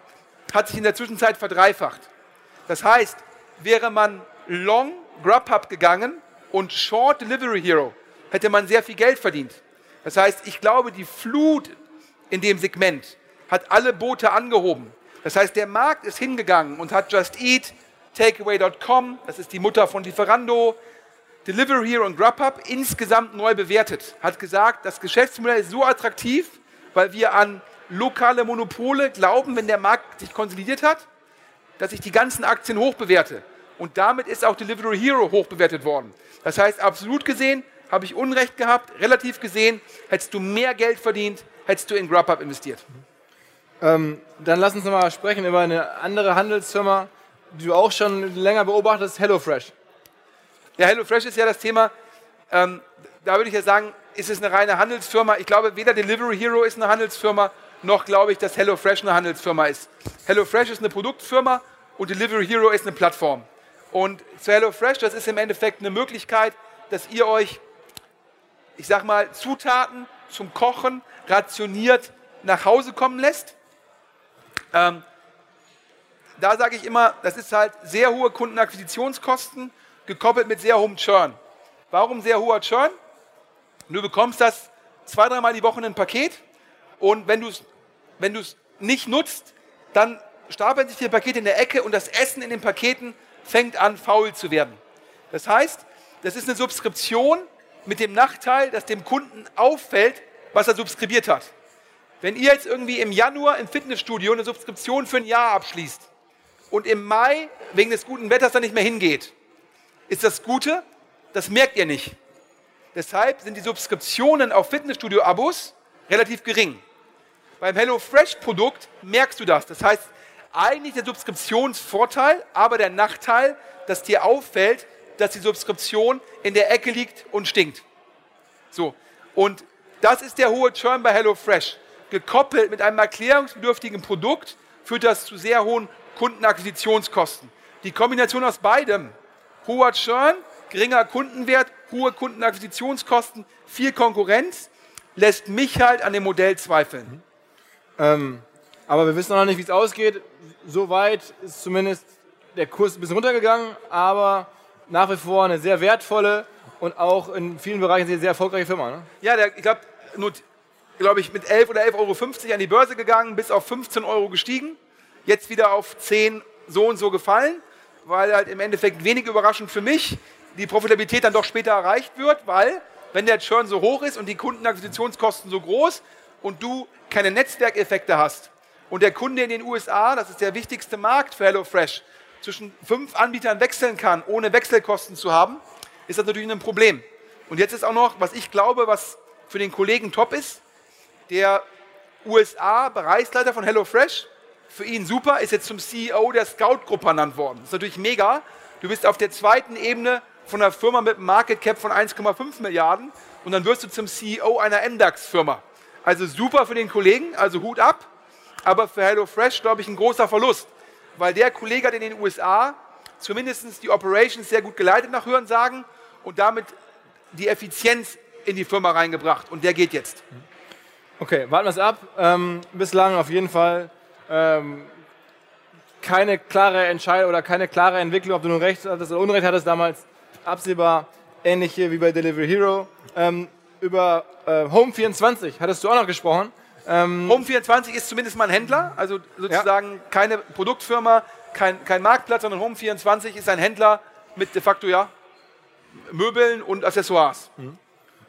hat sich in der Zwischenzeit verdreifacht. Das heißt, wäre man long Grubhub gegangen und short Delivery Hero, hätte man sehr viel Geld verdient. Das heißt, ich glaube, die Flut in dem Segment hat alle Boote angehoben. Das heißt, der Markt ist hingegangen und hat Just Eat, Takeaway.com, das ist die Mutter von Lieferando, Delivery Hero und Grubhub insgesamt neu bewertet. Hat gesagt, das Geschäftsmodell ist so attraktiv, weil wir an lokale Monopole glauben, wenn der Markt sich konsolidiert hat, dass ich die ganzen Aktien hochbewerte. Und damit ist auch Delivery Hero hochbewertet worden. Das heißt, absolut gesehen habe ich Unrecht gehabt, relativ gesehen hättest du mehr Geld verdient, hättest du in Grubhub investiert. Ähm, dann lass uns nochmal sprechen über eine andere Handelsfirma, du auch schon länger beobachtest, HelloFresh. Ja, HelloFresh ist ja das Thema, ähm, da würde ich ja sagen, ist es eine reine Handelsfirma. Ich glaube, weder Delivery Hero ist eine Handelsfirma, noch glaube ich, dass HelloFresh eine Handelsfirma ist. HelloFresh ist eine Produktfirma und Delivery Hero ist eine Plattform. Und zu HelloFresh, das ist im Endeffekt eine Möglichkeit, dass ihr euch, ich sag mal, Zutaten zum Kochen rationiert nach Hause kommen lässt. Ähm, da sage ich immer, das ist halt sehr hohe Kundenakquisitionskosten gekoppelt mit sehr hohem Churn. Warum sehr hoher Churn? Du bekommst das zwei, dreimal die Woche in ein Paket und wenn du es wenn nicht nutzt, dann stapeln sich die Pakete in der Ecke und das Essen in den Paketen fängt an faul zu werden. Das heißt, das ist eine Subskription mit dem Nachteil, dass dem Kunden auffällt, was er subskribiert hat. Wenn ihr jetzt irgendwie im Januar im Fitnessstudio eine Subskription für ein Jahr abschließt und im Mai wegen des guten Wetters dann nicht mehr hingeht, ist das Gute, das merkt ihr nicht. Deshalb sind die Subskriptionen auf Fitnessstudio-Abos relativ gering. Beim HelloFresh-Produkt merkst du das. Das heißt, eigentlich der Subskriptionsvorteil, aber der Nachteil, dass dir auffällt, dass die Subskription in der Ecke liegt und stinkt. So, und das ist der hohe Churn bei HelloFresh. Gekoppelt mit einem erklärungsbedürftigen Produkt führt das zu sehr hohen Kundenakquisitionskosten. Die Kombination aus beidem, hoher Churn, geringer Kundenwert, hohe Kundenakquisitionskosten, viel Konkurrenz, lässt mich halt an dem Modell zweifeln. Ähm, aber wir wissen noch nicht, wie es ausgeht. Soweit ist zumindest der Kurs ein bisschen runtergegangen, aber nach wie vor eine sehr wertvolle und auch in vielen Bereichen sehr, sehr erfolgreiche Firma. Ne? Ja, der, ich glaube, glaub ich, mit 11 oder 11,50 Euro an die Börse gegangen, bis auf 15 Euro gestiegen, jetzt wieder auf 10 so und so gefallen, weil halt im Endeffekt wenig überraschend für mich die Profitabilität dann doch später erreicht wird, weil wenn der Churn so hoch ist und die Kundenakquisitionskosten so groß und du keine Netzwerkeffekte hast und der Kunde in den USA, das ist der wichtigste Markt für HelloFresh, zwischen fünf Anbietern wechseln kann, ohne Wechselkosten zu haben, ist das natürlich ein Problem. Und jetzt ist auch noch, was ich glaube, was für den Kollegen top ist, der USA-Bereichsleiter von HelloFresh, für ihn super, ist jetzt zum CEO der Scout-Gruppe ernannt worden. Das ist natürlich mega. Du bist auf der zweiten Ebene von einer Firma mit einem Market Cap von 1,5 Milliarden und dann wirst du zum CEO einer MDAX-Firma. Also super für den Kollegen, also Hut ab, aber für HelloFresh, glaube ich, ein großer Verlust weil der Kollege hat in den USA zumindest die Operations sehr gut geleitet nach Hörensagen und damit die Effizienz in die Firma reingebracht und der geht jetzt. Okay, warten wir es ab. Ähm, bislang auf jeden Fall ähm, keine klare Entscheidung oder keine klare Entwicklung, ob du nun recht hattest oder Unrecht hattest damals. Absehbar ähnlich hier wie bei Delivery Hero. Ähm, über äh, Home24 hattest du auch noch gesprochen. Ähm, Home24 ist zumindest mal ein Händler, also sozusagen ja. keine Produktfirma, kein, kein Marktplatz, sondern Home24 ist ein Händler mit de facto ja Möbeln und Accessoires. Mhm.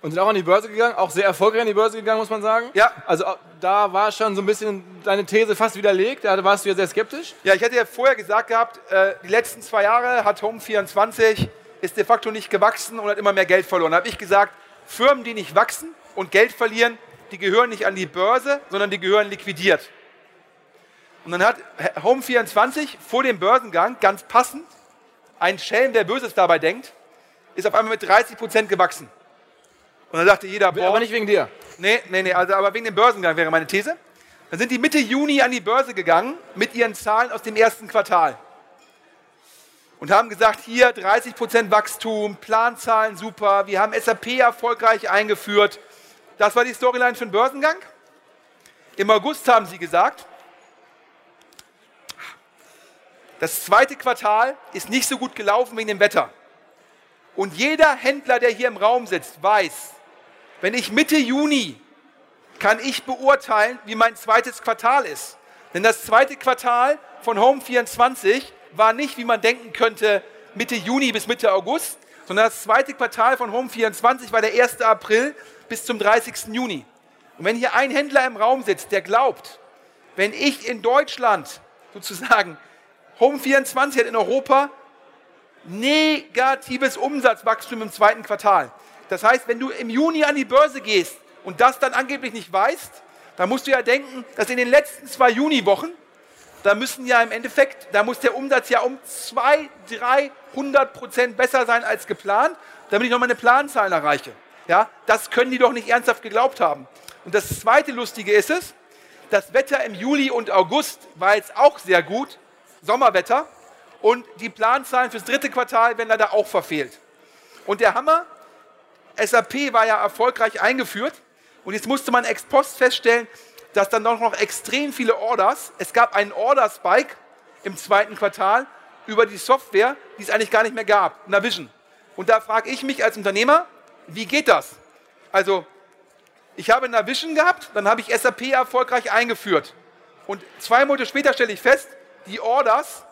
Und sind auch an die Börse gegangen, auch sehr erfolgreich an die Börse gegangen, muss man sagen. Ja. Also da war schon so ein bisschen deine These fast widerlegt, da warst du ja sehr skeptisch. Ja, ich hatte ja vorher gesagt gehabt, äh, die letzten zwei Jahre hat Home24 ist de facto nicht gewachsen und hat immer mehr Geld verloren. Da habe ich gesagt, Firmen, die nicht wachsen und Geld verlieren, die gehören nicht an die Börse, sondern die gehören liquidiert. Und dann hat Home24 vor dem Börsengang ganz passend, ein Schelm, der Böses dabei denkt, ist auf einmal mit 30 Prozent gewachsen. Und dann sagte jeder, boah. Aber nicht wegen dir. Nee, nee, nee, also aber wegen dem Börsengang wäre meine These. Dann sind die Mitte Juni an die Börse gegangen mit ihren Zahlen aus dem ersten Quartal. Und haben gesagt, hier 30 Prozent Wachstum, Planzahlen super, wir haben SAP erfolgreich eingeführt, das war die Storyline für den Börsengang. Im August haben sie gesagt, das zweite Quartal ist nicht so gut gelaufen wegen dem Wetter. Und jeder Händler, der hier im Raum sitzt, weiß, wenn ich Mitte Juni kann ich beurteilen, wie mein zweites Quartal ist. Denn das zweite Quartal von Home24 war nicht, wie man denken könnte, Mitte Juni bis Mitte August, sondern das zweite Quartal von Home24 war der 1. April bis zum 30. Juni. Und wenn hier ein Händler im Raum sitzt, der glaubt, wenn ich in Deutschland sozusagen Home24 hat in Europa negatives Umsatzwachstum im zweiten Quartal. Das heißt, wenn du im Juni an die Börse gehst und das dann angeblich nicht weißt, dann musst du ja denken, dass in den letzten zwei Juniwochen, da müssen ja im Endeffekt, da muss der Umsatz ja um 200, 300 Prozent besser sein als geplant, damit ich noch meine Planzahlen erreiche. Ja, das können die doch nicht ernsthaft geglaubt haben. Und das zweite Lustige ist es, das Wetter im Juli und August war jetzt auch sehr gut, Sommerwetter, und die Planzahlen fürs dritte Quartal werden leider auch verfehlt. Und der Hammer, SAP war ja erfolgreich eingeführt und jetzt musste man ex post feststellen, dass dann doch noch extrem viele Orders, es gab einen Order-Spike im zweiten Quartal über die Software, die es eigentlich gar nicht mehr gab, Navision. Und da frage ich mich als Unternehmer, wie geht das? Also, ich habe Navision gehabt, dann habe ich SAP erfolgreich eingeführt. Und zwei Monate später stelle ich fest, die Orders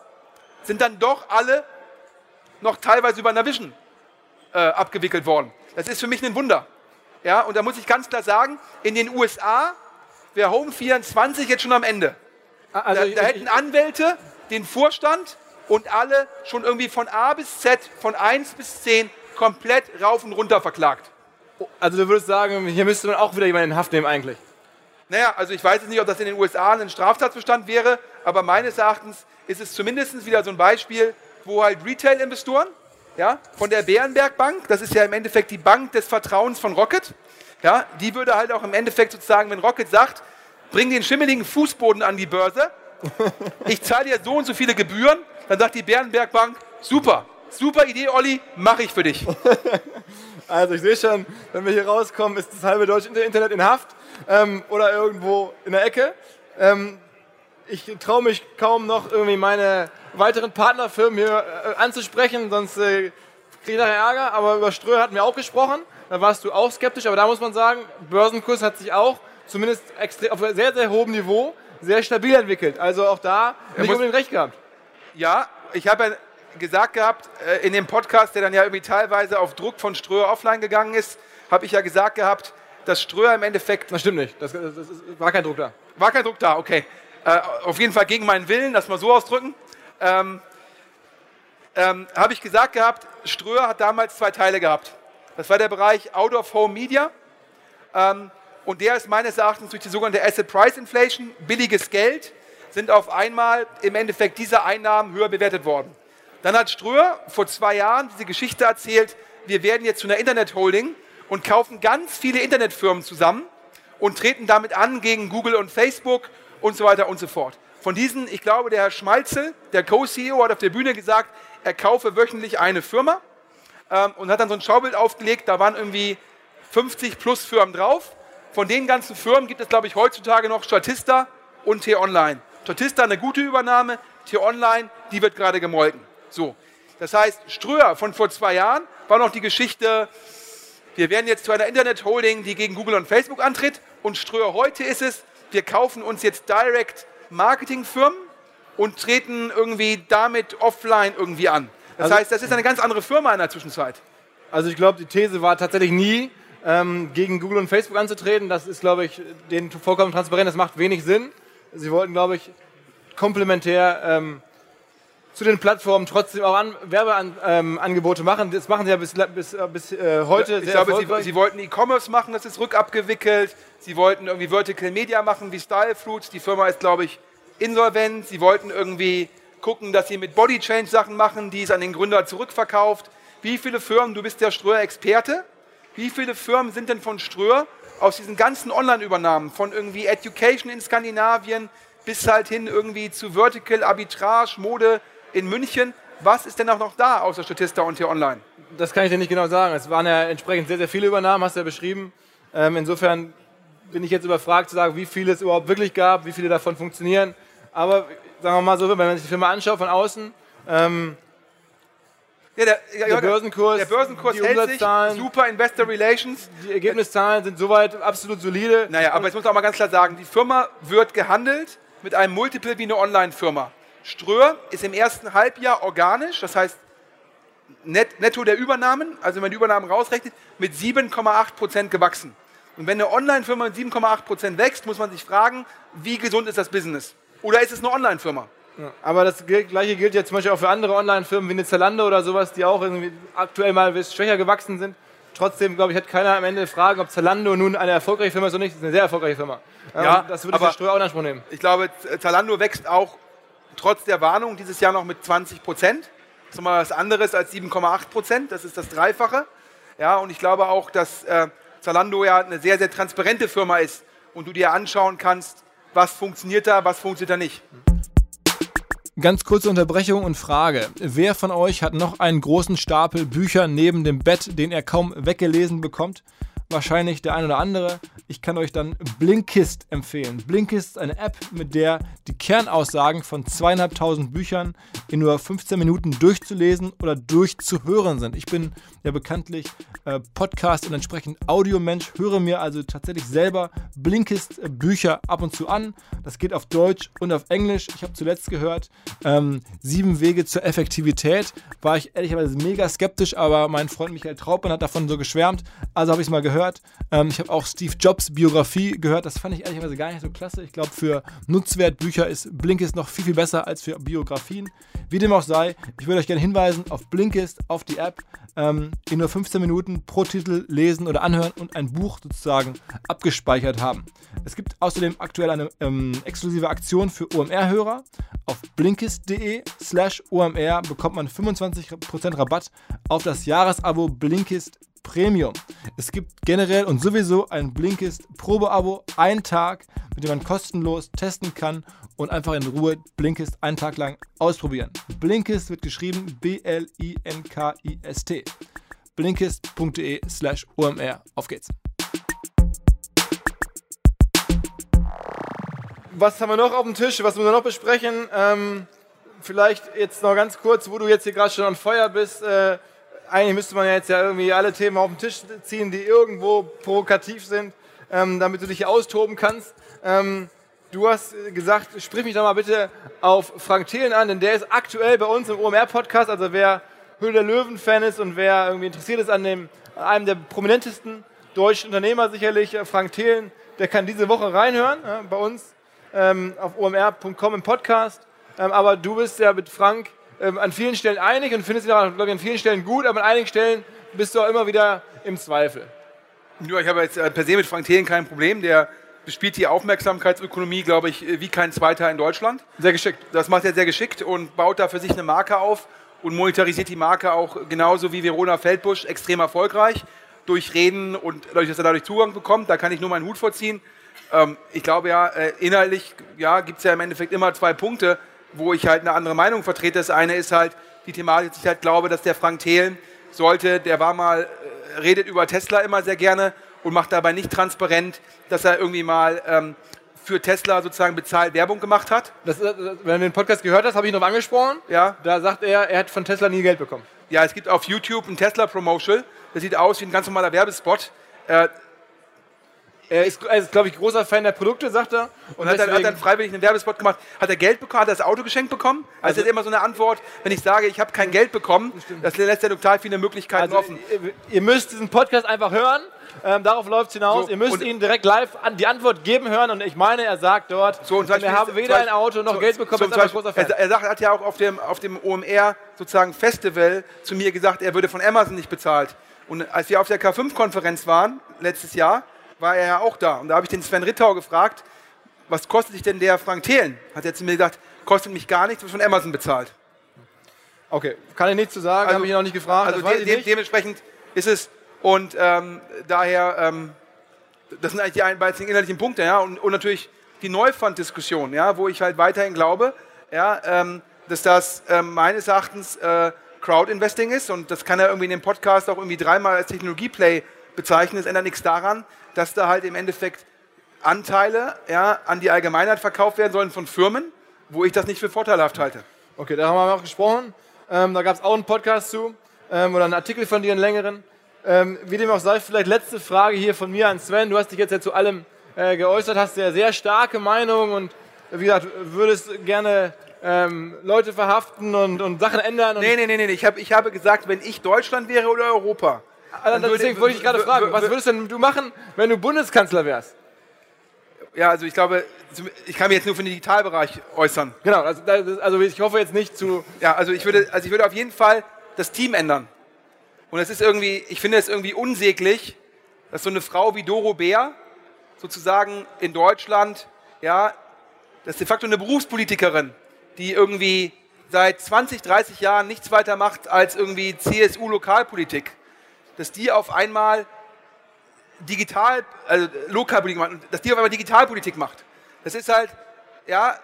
sind dann doch alle noch teilweise über Navision äh, abgewickelt worden. Das ist für mich ein Wunder. Ja, und da muss ich ganz klar sagen, in den USA wäre Home 24 jetzt schon am Ende. Also da, ich, da hätten Anwälte den Vorstand und alle schon irgendwie von A bis Z, von 1 bis 10 komplett rauf und runter verklagt. Also du würdest sagen, hier müsste man auch wieder jemanden in Haft nehmen eigentlich. Naja, also ich weiß jetzt nicht, ob das in den USA ein Straftatbestand wäre, aber meines Erachtens ist es zumindest wieder so ein Beispiel, wo halt Retail-Investoren ja, von der Bärenberg Bank, das ist ja im Endeffekt die Bank des Vertrauens von Rocket, ja, die würde halt auch im Endeffekt sozusagen, wenn Rocket sagt, bring den schimmeligen Fußboden an die Börse, ich zahle dir so und so viele Gebühren, dann sagt die Bärenberg Bank, super, super Idee, Olli, mache ich für dich. Also ich sehe schon, wenn wir hier rauskommen, ist das halbe deutsche Internet in Haft ähm, oder irgendwo in der Ecke. Ähm, ich traue mich kaum noch irgendwie meine weiteren Partnerfirmen hier äh, anzusprechen, sonst äh, kriege ich nachher Ärger. Aber über Ströer hatten wir auch gesprochen. Da warst du auch skeptisch, aber da muss man sagen, Börsenkurs hat sich auch zumindest auf einem sehr, sehr hohem Niveau sehr stabil entwickelt. Also auch da nicht unbedingt recht gehabt. Ja, ich habe ja gesagt gehabt, äh, in dem Podcast, der dann ja irgendwie teilweise auf Druck von Ströer offline gegangen ist, habe ich ja gesagt gehabt, dass Ströer im Endeffekt. Das stimmt nicht. Das, das, das war kein Druck da. War kein Druck da, okay. Äh, auf jeden Fall gegen meinen Willen, das mal so ausdrücken. Ähm, ähm, habe ich gesagt gehabt, Ströer hat damals zwei Teile gehabt. Das war der Bereich Out of Home Media. Ähm, und der ist meines Erachtens durch die sogenannte Asset Price Inflation, billiges Geld, sind auf einmal im Endeffekt diese Einnahmen höher bewertet worden. Dann hat Ströer vor zwei Jahren diese Geschichte erzählt, wir werden jetzt zu einer Internet-Holding und kaufen ganz viele Internetfirmen zusammen und treten damit an gegen Google und Facebook und so weiter und so fort. Von diesen, ich glaube, der Herr Schmalzel, der Co-CEO, hat auf der Bühne gesagt, er kaufe wöchentlich eine Firma ähm, und hat dann so ein Schaubild aufgelegt, da waren irgendwie 50 plus Firmen drauf. Von den ganzen Firmen gibt es, glaube ich, heutzutage noch Statista und T-Online. Statista eine gute Übernahme, T-Online, die wird gerade gemolken. So. Das heißt, Ströer von vor zwei Jahren war noch die Geschichte, wir werden jetzt zu einer Internet-Holding, die gegen Google und Facebook antritt. Und Ströer heute ist es, wir kaufen uns jetzt direkt Marketingfirmen und treten irgendwie damit offline irgendwie an. Das also, heißt, das ist eine ganz andere Firma in der Zwischenzeit. Also ich glaube, die These war tatsächlich nie, ähm, gegen Google und Facebook anzutreten. Das ist, glaube ich, denen vollkommen transparent. Das macht wenig Sinn. Sie wollten, glaube ich, komplementär ähm, zu den Plattformen trotzdem auch an, Werbeangebote ähm, machen. Das machen sie ja bis, bis, bis äh, heute ich glaube, sie, sie, wollten E-Commerce machen, das ist rückabgewickelt. Sie wollten irgendwie Vertical Media machen wie Style Fruits. Die Firma ist, glaube ich, insolvent. Sie wollten irgendwie gucken, dass sie mit Body Change Sachen machen, die es an den Gründer zurückverkauft. Wie viele Firmen, du bist der Ströer-Experte, wie viele Firmen sind denn von Ströer aus diesen ganzen Online-Übernahmen, von irgendwie Education in Skandinavien bis halt hin irgendwie zu Vertical, Arbitrage, Mode in München. Was ist denn auch noch da außer Statista und hier online? Das kann ich dir nicht genau sagen. Es waren ja entsprechend sehr, sehr viele Übernahmen, hast du ja beschrieben. Ähm, insofern bin ich jetzt überfragt zu sagen, wie viele es überhaupt wirklich gab, wie viele davon funktionieren. Aber sagen wir mal so, wenn man sich die Firma anschaut von außen, ähm, ja, der, ja, der, Börsenkurs, der Börsenkurs die hält sich, super Investor Relations. Die Ergebniszahlen sind soweit absolut solide. Naja, aber jetzt muss man auch mal ganz klar sagen, die Firma wird gehandelt mit einem Multiple wie eine Online-Firma. Ströer ist im ersten Halbjahr organisch, das heißt net, netto der Übernahmen, also wenn man die Übernahmen rausrechnet, mit 7,8 Prozent gewachsen. Und wenn eine Online-Firma mit 7,8 Prozent wächst, muss man sich fragen, wie gesund ist das Business? Oder ist es eine Online-Firma? Ja, aber das gleiche gilt ja zum Beispiel auch für andere Online-Firmen wie eine Zalando oder sowas, die auch irgendwie aktuell mal schwächer gewachsen sind. Trotzdem, glaube ich, hat keiner am Ende Fragen, ob Zalando nun eine erfolgreiche Firma ist oder nicht. Das ist eine sehr erfolgreiche Firma. Ja, Und das würde ich Ströer auch in Anspruch nehmen. Ich glaube, Zalando wächst auch trotz der Warnung dieses Jahr noch mit 20 Prozent. Das ist nochmal was anderes als 7,8 Prozent. Das ist das Dreifache. Ja, und ich glaube auch, dass äh, Zalando ja eine sehr, sehr transparente Firma ist und du dir anschauen kannst, was funktioniert da, was funktioniert da nicht. Ganz kurze Unterbrechung und Frage. Wer von euch hat noch einen großen Stapel Bücher neben dem Bett, den er kaum weggelesen bekommt? Wahrscheinlich der ein oder andere. Ich kann euch dann Blinkist empfehlen. Blinkist ist eine App, mit der die Kernaussagen von zweieinhalbtausend Büchern in nur 15 Minuten durchzulesen oder durchzuhören sind. Ich bin ja bekanntlich äh, Podcast und entsprechend Audiomensch, höre mir also tatsächlich selber Blinkist Bücher ab und zu an. Das geht auf Deutsch und auf Englisch. Ich habe zuletzt gehört, ähm, sieben Wege zur Effektivität. War ich ehrlicherweise mega skeptisch, aber mein Freund Michael Traubmann hat davon so geschwärmt. Also habe ich es mal gehört. Ähm, ich habe auch Steve Jobs Biografie gehört. Das fand ich ehrlicherweise gar nicht so klasse. Ich glaube, für Nutzwertbücher ist Blinkist noch viel, viel besser als für Biografien. Wie dem auch sei, ich würde euch gerne hinweisen auf Blinkist, auf die App. Ähm, in nur 15 Minuten pro Titel lesen oder anhören und ein Buch sozusagen abgespeichert haben. Es gibt außerdem aktuell eine ähm, exklusive Aktion für OMR-Hörer. Auf blinkist.de slash OMR bekommt man 25% Rabatt auf das Jahresabo Blinkist Premium. Es gibt generell und sowieso ein Blinkist Probeabo, ein Tag, mit dem man kostenlos testen kann und einfach in Ruhe Blinkist einen Tag lang ausprobieren. Blinkist wird geschrieben B-L-I-N-K-I-S-T. Blinkist.de slash OMR. Auf geht's. Was haben wir noch auf dem Tisch? Was müssen wir noch besprechen? Ähm, vielleicht jetzt noch ganz kurz, wo du jetzt hier gerade schon an Feuer bist. Äh, eigentlich müsste man jetzt ja irgendwie alle Themen auf den Tisch ziehen, die irgendwo provokativ sind, ähm, damit du dich austoben kannst. Ähm, du hast gesagt, sprich mich doch mal bitte auf Frank Thelen an, denn der ist aktuell bei uns im OMR-Podcast. Also wer Höhle der Löwen-Fan ist und wer irgendwie interessiert ist an dem, einem der prominentesten deutschen Unternehmer sicherlich, äh, Frank Thelen, der kann diese Woche reinhören äh, bei uns ähm, auf omr.com im Podcast. Ähm, aber du bist ja mit Frank ähm, an vielen Stellen einig und findest ihn auch, glaube ich, an vielen Stellen gut, aber an einigen Stellen bist du auch immer wieder im Zweifel. Ja, ich habe jetzt äh, per se mit Frank Thelen kein Problem. Der bespielt die Aufmerksamkeitsökonomie, glaube ich, wie kein zweiter in Deutschland. Sehr geschickt. Das macht er sehr geschickt und baut da für sich eine Marke auf und monetarisiert die Marke auch genauso wie Verona Feldbusch extrem erfolgreich durch Reden und dadurch, dass er dadurch Zugang bekommt. Da kann ich nur meinen Hut vorziehen. Ähm, ich glaube ja, äh, inhaltlich ja, gibt es ja im Endeffekt immer zwei Punkte wo ich halt eine andere Meinung vertrete. Das eine ist halt die Thematik, dass ich halt glaube, dass der Frank Thelen sollte, der war mal, äh, redet über Tesla immer sehr gerne und macht dabei nicht transparent, dass er irgendwie mal ähm, für Tesla sozusagen bezahlt Werbung gemacht hat. Das, das, wenn du den Podcast gehört hast, habe ich noch angesprochen. Ja. Da sagt er, er hat von Tesla nie Geld bekommen. Ja, es gibt auf YouTube ein Tesla-Promotional. Das sieht aus wie ein ganz normaler Werbespot. Äh, er ist, ist glaube ich, großer Fan der Produkte, sagt er. Und, hat, dann, hat dann freiwillig einen Werbespot gemacht. Hat er Geld bekommen? Hat er das Auto geschenkt bekommen? Also, also das ist immer so eine Antwort, wenn ich sage, ich habe kein Geld bekommen, das lässt ja total viele Möglichkeiten also, offen. Ihr müsst diesen Podcast einfach hören. Ähm, darauf läuft es hinaus. So, ihr müsst ihn direkt live an die Antwort geben hören. Und ich meine, er sagt dort, so, und wir haben weder ein Auto noch so, Geld bekommen. So, großer Fan. Er, er sagt, hat ja auch auf dem, auf dem OMR sozusagen Festival zu mir gesagt, er würde von Amazon nicht bezahlt. Und als wir auf der K5-Konferenz waren, letztes Jahr, war er ja auch da. Und da habe ich den Sven Rittau gefragt, was kostet sich denn der Frank Thelen? Hat er zu mir gesagt, kostet mich gar nichts, wird von Amazon bezahlt. Okay, kann ich nichts zu sagen, also, habe ich ihn noch nicht gefragt. Also de de nicht. dementsprechend ist es, und ähm, daher, ähm, das sind eigentlich die beiden inhaltlichen Punkte, ja, und, und natürlich die Neufund-Diskussion, ja, wo ich halt weiterhin glaube, ja, ähm, dass das ähm, meines Erachtens äh, Crowd-Investing ist und das kann er irgendwie in dem Podcast auch irgendwie dreimal als Technologie-Play bezeichnen. Es ändert nichts daran, dass da halt im Endeffekt Anteile ja, an die Allgemeinheit verkauft werden sollen von Firmen, wo ich das nicht für vorteilhaft halte. Okay, da haben wir auch gesprochen. Ähm, da gab es auch einen Podcast zu ähm, oder einen Artikel von dir, einen längeren. Ähm, wie dem auch sei, vielleicht letzte Frage hier von mir an Sven. Du hast dich jetzt ja zu allem äh, geäußert, hast ja sehr starke Meinung und wie gesagt, würdest gerne ähm, Leute verhaften und, und Sachen ändern. Und nee, nee, nee, nee. Ich, hab, ich habe gesagt, wenn ich Deutschland wäre oder Europa, also deswegen wollte ich gerade fragen, was würdest denn du machen, wenn du Bundeskanzler wärst? Ja, also ich glaube, ich kann mich jetzt nur für den Digitalbereich äußern. Genau, also, also ich hoffe jetzt nicht zu. Ja, also ich würde, also ich würde auf jeden Fall das Team ändern. Und es ist irgendwie, ich finde es irgendwie unsäglich, dass so eine Frau wie Doro Bär sozusagen in Deutschland, ja, das ist de facto eine Berufspolitikerin, die irgendwie seit 20, 30 Jahren nichts weiter macht als irgendwie CSU-Lokalpolitik dass die auf einmal digital, also Lokalpolitik macht, dass die auf einmal Digitalpolitik macht. Das ist halt, ja,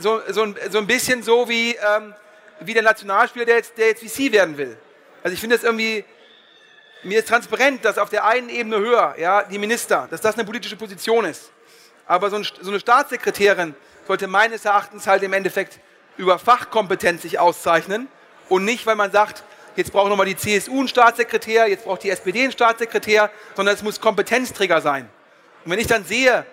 so, so, ein, so ein bisschen so wie, ähm, wie der Nationalspieler, der jetzt, der jetzt VC werden will. Also ich finde das irgendwie, mir ist transparent, dass auf der einen Ebene höher, ja, die Minister, dass das eine politische Position ist. Aber so, ein, so eine Staatssekretärin sollte meines Erachtens halt im Endeffekt über Fachkompetenz sich auszeichnen und nicht, weil man sagt, jetzt braucht nochmal die CSU einen Staatssekretär, jetzt braucht die SPD einen Staatssekretär, sondern es muss Kompetenzträger sein. Und wenn ich dann sehe,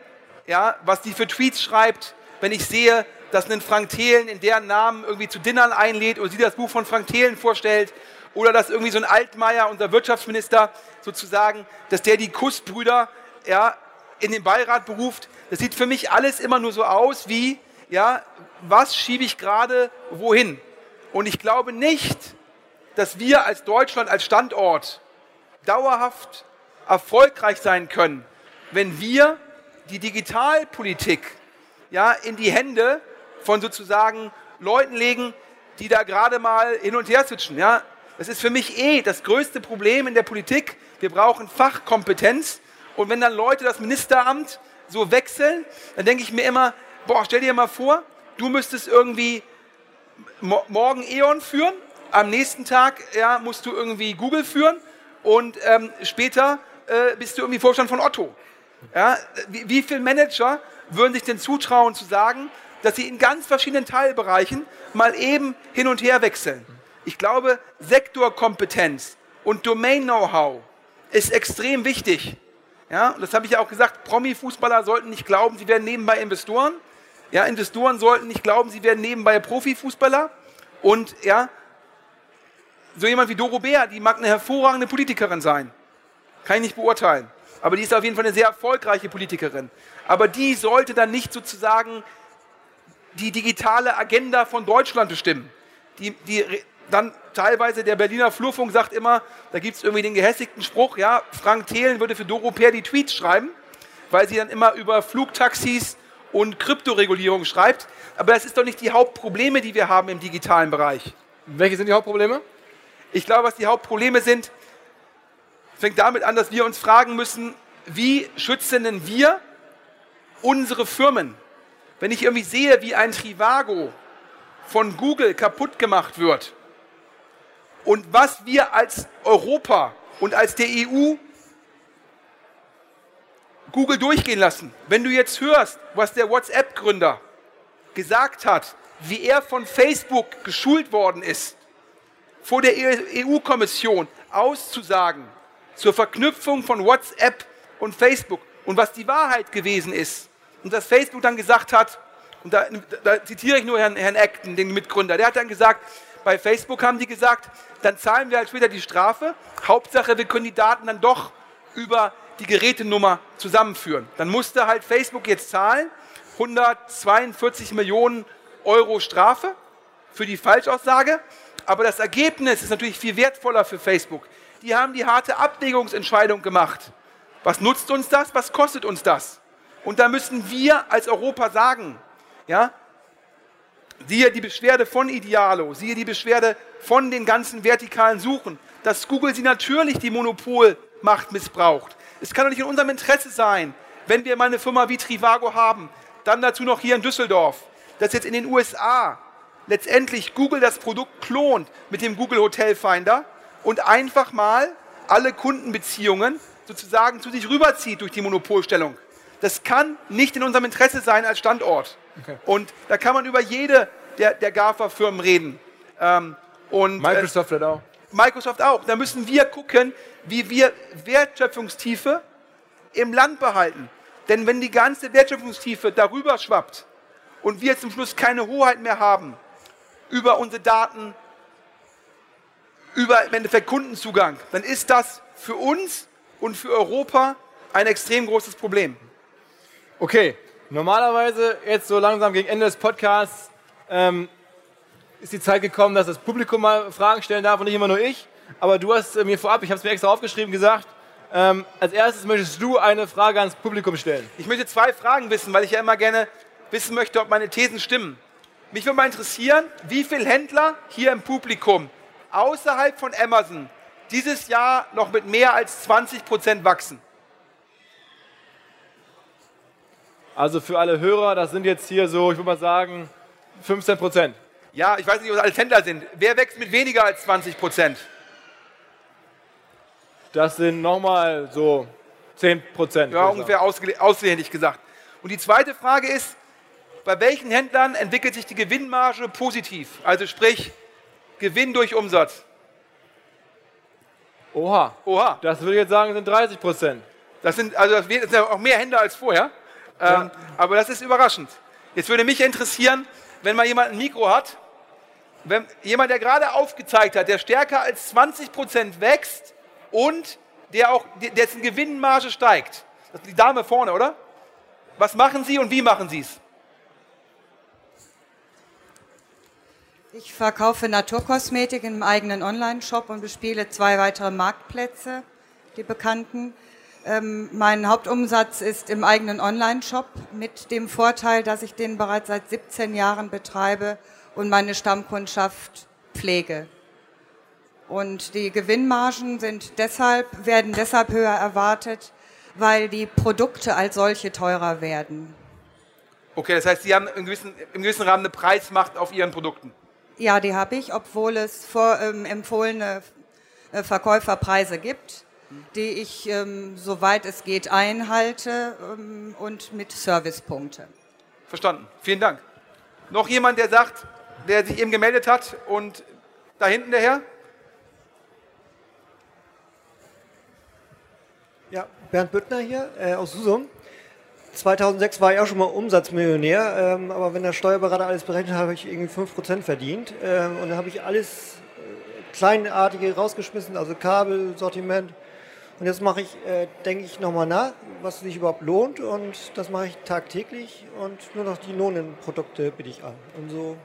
ja, was die für Tweets schreibt, wenn ich sehe, dass ein Frank Thelen in deren Namen irgendwie zu Dinnern einlädt oder sie das Buch von Frank Thelen vorstellt oder dass irgendwie so ein Altmaier, unser Wirtschaftsminister, sozusagen, dass der die Kussbrüder ja, in den Beirat beruft, das sieht für mich alles immer nur so aus wie, ja, was schiebe ich gerade wohin? Und ich glaube nicht, dass wir als Deutschland, als Standort dauerhaft erfolgreich sein können, wenn wir die Digitalpolitik ja, in die Hände von sozusagen Leuten legen, die da gerade mal hin und her switchen. Ja. Das ist für mich eh das größte Problem in der Politik. Wir brauchen Fachkompetenz. Und wenn dann Leute das Ministeramt so wechseln, dann denke ich mir immer, boah, stell dir mal vor, du müsstest irgendwie mo morgen E.ON führen, am nächsten Tag ja, musst du irgendwie Google führen und ähm, später äh, bist du irgendwie Vorstand von Otto. Ja, wie, wie viele Manager würden sich denn zutrauen zu sagen, dass sie in ganz verschiedenen Teilbereichen mal eben hin und her wechseln? Ich glaube, Sektorkompetenz und Domain-Know-how ist extrem wichtig. Ja, das habe ich ja auch gesagt, Promi-Fußballer sollten nicht glauben, sie werden nebenbei Investoren. Ja, Investoren sollten nicht glauben, sie werden nebenbei Profifußballer. Und ja, so jemand wie Doro Bär, die mag eine hervorragende Politikerin sein. Kann ich nicht beurteilen. Aber die ist auf jeden Fall eine sehr erfolgreiche Politikerin. Aber die sollte dann nicht sozusagen die digitale Agenda von Deutschland bestimmen. Die, die dann teilweise der Berliner Flurfunk sagt immer, da gibt es irgendwie den gehässigten Spruch, ja, Frank Thelen würde für Doro Bär die Tweets schreiben, weil sie dann immer über Flugtaxis und Kryptoregulierung schreibt. Aber das ist doch nicht die Hauptprobleme, die wir haben im digitalen Bereich. Welche sind die Hauptprobleme? Ich glaube, was die Hauptprobleme sind, fängt damit an, dass wir uns fragen müssen, wie schützen denn wir unsere Firmen? Wenn ich irgendwie sehe, wie ein Trivago von Google kaputt gemacht wird und was wir als Europa und als der EU Google durchgehen lassen. Wenn du jetzt hörst, was der WhatsApp-Gründer gesagt hat, wie er von Facebook geschult worden ist, vor der EU-Kommission auszusagen zur Verknüpfung von WhatsApp und Facebook und was die Wahrheit gewesen ist. Und dass Facebook dann gesagt hat, und da, da zitiere ich nur Herrn, Herrn Acton, den Mitgründer, der hat dann gesagt, bei Facebook haben die gesagt, dann zahlen wir halt später die Strafe. Hauptsache, wir können die Daten dann doch über die Gerätenummer zusammenführen. Dann musste halt Facebook jetzt zahlen, 142 Millionen Euro Strafe für die Falschaussage. Aber das Ergebnis ist natürlich viel wertvoller für Facebook. Die haben die harte Abwägungsentscheidung gemacht. Was nutzt uns das? Was kostet uns das? Und da müssen wir als Europa sagen, ja, siehe die Beschwerde von Idealo, siehe die Beschwerde von den ganzen vertikalen Suchen, dass Google sie natürlich die Monopolmacht missbraucht. Es kann doch nicht in unserem Interesse sein, wenn wir mal eine Firma wie Trivago haben, dann dazu noch hier in Düsseldorf, dass jetzt in den USA letztendlich Google das Produkt klont mit dem Google Hotel Finder und einfach mal alle Kundenbeziehungen sozusagen zu sich rüberzieht durch die Monopolstellung. Das kann nicht in unserem Interesse sein als Standort. Okay. Und da kann man über jede der, der GAFA-Firmen reden. Ähm, und, äh, Microsoft äh, auch. Microsoft auch. Da müssen wir gucken, wie wir Wertschöpfungstiefe im Land behalten. Denn wenn die ganze Wertschöpfungstiefe darüber schwappt und wir zum Schluss keine Hoheit mehr haben über unsere Daten, über im Endeffekt Kundenzugang, dann ist das für uns und für Europa ein extrem großes Problem. Okay, normalerweise jetzt so langsam gegen Ende des Podcasts ähm, ist die Zeit gekommen, dass das Publikum mal Fragen stellen darf und nicht immer nur ich. Aber du hast äh, mir vorab, ich habe es mir extra aufgeschrieben, gesagt, ähm, als erstes möchtest du eine Frage ans Publikum stellen. Ich möchte zwei Fragen wissen, weil ich ja immer gerne wissen möchte, ob meine Thesen stimmen. Mich würde mal interessieren, wie viele Händler hier im Publikum außerhalb von Amazon dieses Jahr noch mit mehr als 20 Prozent wachsen. Also für alle Hörer, das sind jetzt hier so, ich würde mal sagen, 15 Prozent. Ja, ich weiß nicht, ob es alle Händler sind. Wer wächst mit weniger als 20 Prozent? Das sind nochmal so 10 Prozent. Ja, ungefähr ausge- ausländisch gesagt. Und die zweite Frage ist, bei welchen Händlern entwickelt sich die Gewinnmarge positiv? Also sprich, Gewinn durch Umsatz. Oha. Oha, Das würde ich jetzt sagen, sind 30 Prozent. das sind also das sind ja auch mehr Händler als vorher. Ähm, aber das ist überraschend. Jetzt würde mich interessieren, wenn mal jemand ein Mikro hat, wenn jemand, der gerade aufgezeigt hat, der stärker als 20 Prozent wächst und der auch dessen Gewinnmarge steigt. Das ist die Dame vorne, oder? Was machen Sie und wie machen Sie es? Ich verkaufe Naturkosmetik im eigenen Online-Shop und bespiele zwei weitere Marktplätze, die bekannten. Ähm, mein Hauptumsatz ist im eigenen Online-Shop mit dem Vorteil, dass ich den bereits seit 17 Jahren betreibe und meine Stammkundschaft pflege. Und die Gewinnmargen sind deshalb, werden deshalb höher erwartet, weil die Produkte als solche teurer werden. Okay, das heißt, Sie haben im gewissen, im gewissen Rahmen eine Preismacht auf Ihren Produkten. Ja, die habe ich, obwohl es vor, ähm, empfohlene äh, Verkäuferpreise gibt, die ich, ähm, soweit es geht, einhalte ähm, und mit Servicepunkte. Verstanden. Vielen Dank. Noch jemand, der sagt, der sich eben gemeldet hat und da hinten der Herr? Ja, Bernd Büttner hier äh, aus Susum. 2006 war ich auch schon mal Umsatzmillionär, ähm, aber wenn der Steuerberater alles berechnet hat, habe ich irgendwie 5% verdient. Ähm, und dann habe ich alles äh, Kleinartige rausgeschmissen, also Kabel, Sortiment. Und jetzt mache ich, äh, denke ich nochmal nach, was sich überhaupt lohnt. Und das mache ich tagtäglich und nur noch die Lohnenprodukte biete ich an. Und so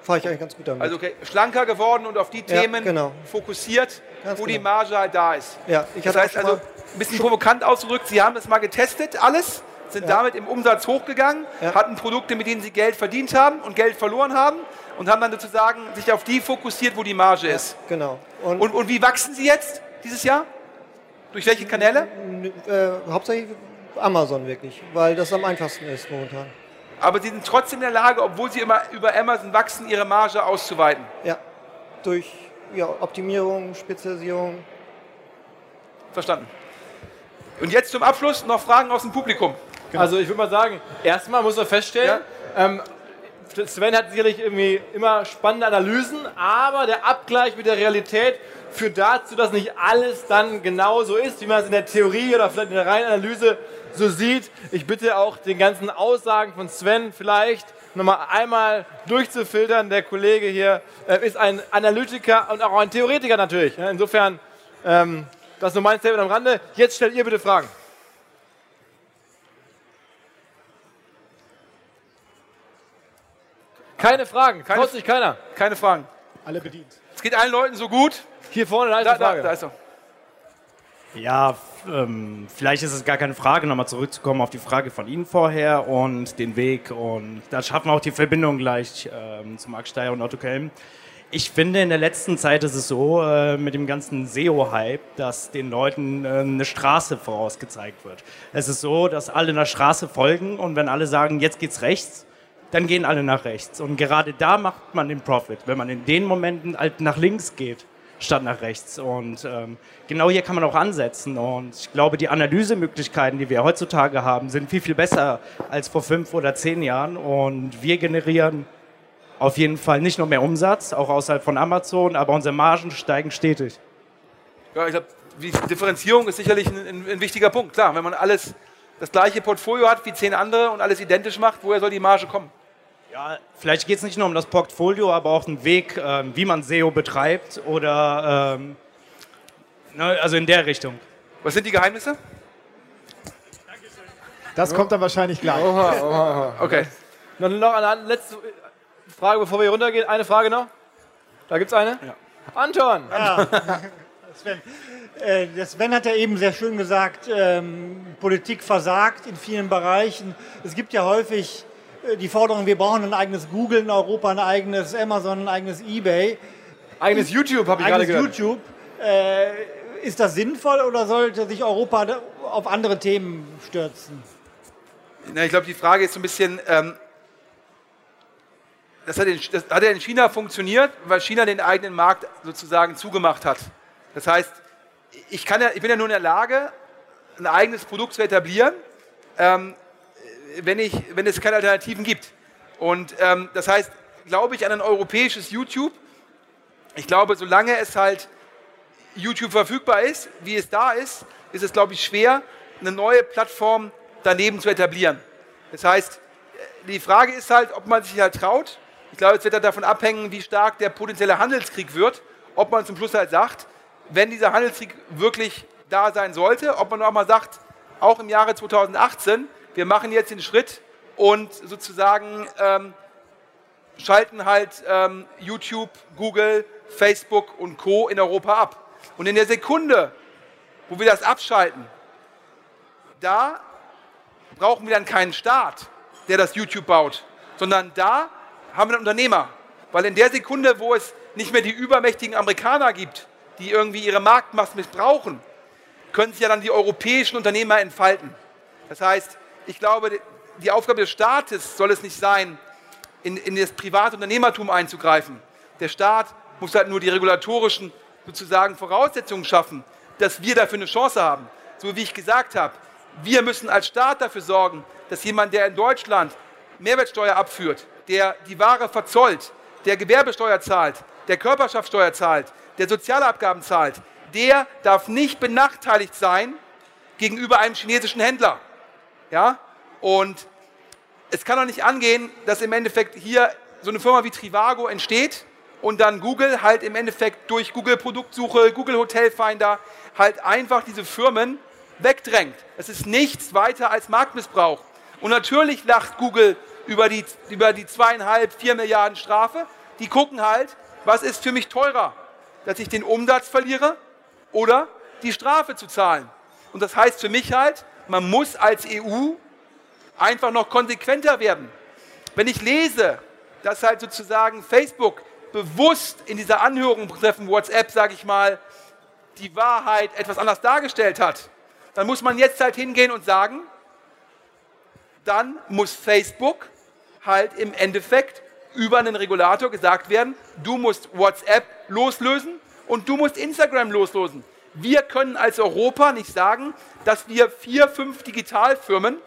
fahre ich eigentlich ganz gut damit. Also okay, schlanker geworden und auf die Ja, Themen genau. fokussiert, Ganz wo die genau. Marge halt da ist. ja, ich Das hatte heißt auch schon also, ein bisschen provokant ausgedrückt, Sie haben es mal getestet, alles, sind damit im Umsatz hochgegangen, hatten Produkte, mit denen Sie Geld verdient haben und Geld verloren haben und haben dann sozusagen sich auf die fokussiert, wo die Marge ist. genau. Und, Und, und wie wachsen Sie jetzt dieses Jahr? Durch welche Kanäle? äh, hauptsächlich Amazon wirklich, weil das am einfachsten ist momentan. Aber Sie sind trotzdem in der Lage, obwohl Sie immer über Amazon wachsen, Ihre Marge auszuweiten. Ja, durch ja, Optimierung, Spezialisierung. Verstanden. Und jetzt zum Abschluss noch Fragen aus dem Publikum. Also ich würde mal sagen, erstmal muss man feststellen, ähm, Sven hat sicherlich irgendwie immer spannende Analysen, aber der Abgleich mit der Realität führt dazu, dass nicht alles dann genau so ist, wie man es in der Theorie oder vielleicht in der reinen Analyse so sieht. Ich bitte auch den ganzen Aussagen von Sven vielleicht nochmal einmal durchzufiltern. Der Kollege hier äh, ist ein Analytiker und auch ein Theoretiker natürlich. Ja, Insofern, ähm, das ist nur mein Statement am Rande. Jetzt stellt ihr bitte Fragen. Keine Fragen, Keine- traut sich keiner. Keine Fragen. Alle bedient. Es geht allen Leuten so gut. Hier vorne, da ist Da, eine da, Frage. da ist er. Ja, ähm, vielleicht ist es gar keine Frage, nochmal zurückzukommen auf die Frage von Ihnen vorher und den Weg. Und da schaffen wir auch die Verbindung gleich ähm, zu Marc Steyer und Otto Kelm. Ich finde, in der letzten Zeit ist es so, äh, mit dem ganzen SEO-Hype, dass den Leuten äh, eine Straße vorausgezeigt wird. Es ist so, dass alle einer Straße folgen und wenn alle sagen, jetzt geht's rechts, dann gehen alle nach rechts. Und gerade da macht man den Profit, wenn man in den Momenten halt nach links geht, statt nach rechts. Und ähm, genau hier kann man auch ansetzen. Und ich glaube, die Analysemöglichkeiten, die wir heutzutage haben, sind viel, viel besser als vor fünf oder zehn Jahren. Und wir generieren auf jeden Fall nicht nur mehr Umsatz, auch außerhalb von Amazon, aber unsere Margen steigen stetig. Ja, ich glaube, die Differenzierung ist sicherlich ein, ein, ein wichtiger Punkt. Klar, wenn man alles das gleiche Portfolio hat wie zehn andere und alles identisch macht, woher soll die Marge kommen? Ja, vielleicht geht es nicht nur um das Portfolio, aber auch den Weg, ähm, wie man SEO betreibt oder ähm, ne, also in der Richtung. Was sind die Geheimnisse? Das kommt dann wahrscheinlich gleich. Okay. Noch, noch eine letzte Frage, bevor wir hier runtergehen. Eine Frage noch. Da gibt's eine. Anton. Sven. Äh, der Sven hat ja eben sehr schön gesagt, ähm, Politik versagt in vielen Bereichen. Es gibt ja häufig die Forderung, wir brauchen ein eigenes Google in Europa, ein eigenes Amazon, ein eigenes EBay, Eigenes YouTube habe ich gerade eigenes gehört. YouTube. Äh, ist das sinnvoll oder sollte sich Europa auf andere Themen stürzen? Na, ich glaube, die Frage ist so ein bisschen, ähm, das, hat in, das hat ja in China funktioniert, weil China den eigenen Markt sozusagen zugemacht hat. Das heißt, ich, kann ja, ich bin ja nur in der Lage, ein eigenes Produkt zu etablieren, ähm, wenn, ich, wenn es keine Alternativen gibt. Und ähm, das heißt, glaube ich an ein europäisches YouTube. Ich glaube, solange es halt YouTube verfügbar ist, wie es da ist, ist es, glaube ich, schwer, eine neue Plattform daneben zu etablieren. Das heißt, die Frage ist halt, ob man sich halt traut. Ich glaube, es wird halt davon abhängen, wie stark der potenzielle Handelskrieg wird, ob man zum Schluss halt sagt, wenn dieser Handelskrieg wirklich da sein sollte, ob man auch mal sagt, auch im Jahre 2018, wir machen jetzt den Schritt und sozusagen ähm, schalten halt ähm, YouTube, Google, Facebook und Co. in Europa ab. Und in der Sekunde, wo wir das abschalten, da brauchen wir dann keinen Staat, der das YouTube baut, sondern da haben wir einen Unternehmer. Weil in der Sekunde, wo es nicht mehr die übermächtigen Amerikaner gibt, die irgendwie ihre Marktmacht missbrauchen, können sich ja dann die europäischen Unternehmer entfalten. Das heißt, ich glaube, die Aufgabe des Staates soll es nicht sein, in, in das private Unternehmertum einzugreifen. Der Staat muss halt nur die regulatorischen sozusagen Voraussetzungen schaffen, dass wir dafür eine Chance haben. So wie ich gesagt habe, wir müssen als Staat dafür sorgen, dass jemand, der in Deutschland Mehrwertsteuer abführt, der die Ware verzollt, der Gewerbesteuer zahlt, der Körperschaftssteuer zahlt, der Sozialabgaben zahlt, der darf nicht benachteiligt sein gegenüber einem chinesischen Händler. Ja? Und es kann doch nicht angehen, dass im Endeffekt hier so eine Firma wie Trivago entsteht und dann Google halt im Endeffekt durch Google Produktsuche, Google Hotelfinder halt einfach diese Firmen wegdrängt. Es ist nichts weiter als Marktmissbrauch. Und natürlich lacht Google über die, über die zweieinhalb, vier Milliarden Strafe. Die gucken halt, was ist für mich teurer, dass ich den Umsatz verliere oder die Strafe zu zahlen. Und das heißt für mich halt, man muss als EU einfach noch konsequenter werden. Wenn ich lese, dass halt sozusagen Facebook bewusst in dieser Anhörung betreffend WhatsApp, sage ich mal, die Wahrheit etwas anders dargestellt hat, dann muss man jetzt halt hingehen und sagen, dann muss Facebook halt im Endeffekt über einen Regulator gesagt werden, du musst WhatsApp loslösen und du musst Instagram loslösen. Wir können als Europa nicht sagen, dass wir vier, fünf Digitalfirmen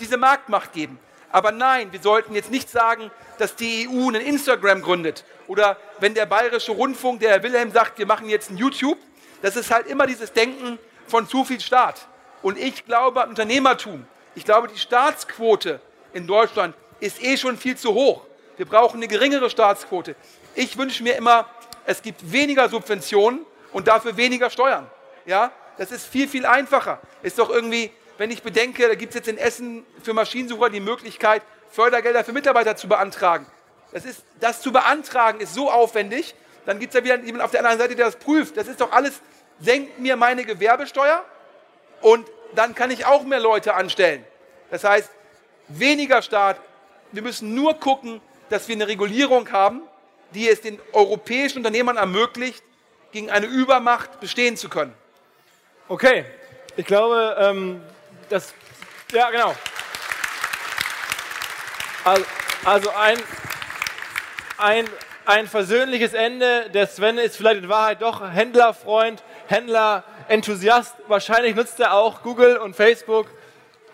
diese Marktmacht geben. Aber nein, wir sollten jetzt nicht sagen, dass die EU einen Instagram gründet. Oder wenn der bayerische Rundfunk, der Herr Wilhelm sagt, wir machen jetzt ein YouTube. Das ist halt immer dieses Denken von zu viel Staat. Und ich glaube an Unternehmertum. Ich glaube, die Staatsquote in Deutschland ist eh schon viel zu hoch. Wir brauchen eine geringere Staatsquote. Ich wünsche mir immer, es gibt weniger Subventionen und dafür weniger Steuern. Ja, das ist viel, viel einfacher. Ist doch irgendwie, wenn ich bedenke, da gibt es jetzt in Essen für Maschinensucher die Möglichkeit, Fördergelder für Mitarbeiter zu beantragen. Das, ist, das zu beantragen ist so aufwendig, dann gibt es ja wieder jemanden auf der anderen Seite, der das prüft. Das ist doch alles, senkt mir meine Gewerbesteuer und dann kann ich auch mehr Leute anstellen. Das heißt, weniger Staat. Wir müssen nur gucken, dass wir eine Regulierung haben, die es den europäischen Unternehmern ermöglicht, gegen eine Übermacht bestehen zu können. Okay, ich glaube, ähm, das, ja genau. Also, also ein, ein, ein versöhnliches Ende. Der Sven ist vielleicht in Wahrheit doch Händlerfreund, Händler-Enthusiast. Wahrscheinlich nutzt er auch Google und Facebook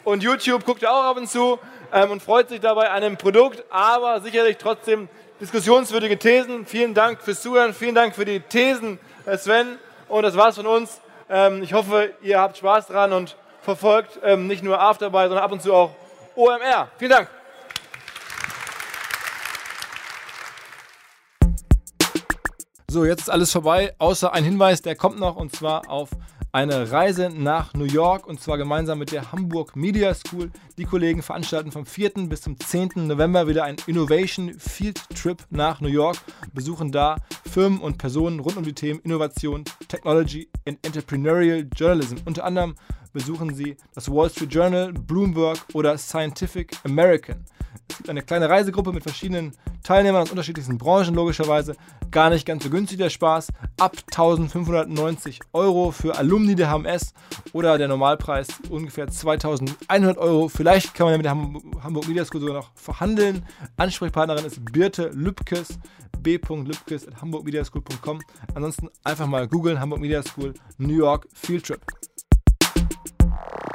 und YouTube, guckt er auch ab und zu ähm, und freut sich dabei an dem Produkt, aber sicherlich trotzdem diskussionswürdige Thesen. Vielen Dank fürs Zuhören, vielen Dank für die Thesen, äh, Sven. Und das war's von uns. Ähm, ich hoffe, ihr habt Spaß dran und verfolgt ähm, nicht nur Afterby, sondern ab und zu auch OMR. Vielen Dank. So, jetzt ist alles vorbei, außer ein Hinweis, der kommt noch und zwar auf eine Reise nach New York und zwar gemeinsam mit der Hamburg Media School. Die Kollegen veranstalten vom 4. bis zum 10. November wieder einen Innovation Field Trip nach New York, besuchen da Firmen und Personen rund um die Themen Innovation, Technology und Entrepreneurial Journalism. Unter anderem besuchen sie das Wall Street Journal, Bloomberg oder Scientific American. Es gibt eine kleine Reisegruppe mit verschiedenen Teilnehmern aus unterschiedlichsten Branchen, logischerweise. Gar nicht ganz so günstig der Spaß. Ab 1590 Euro für Alumni der HMS oder der Normalpreis ungefähr 2100 Euro. Vielleicht kann man ja mit der Hamburg Media School sogar noch verhandeln. Ansprechpartnerin ist Birte Lübkes. b.lübkes.hamburgmediaschool.com. Ansonsten einfach mal googeln, Hamburg Media School, New York Field Trip. you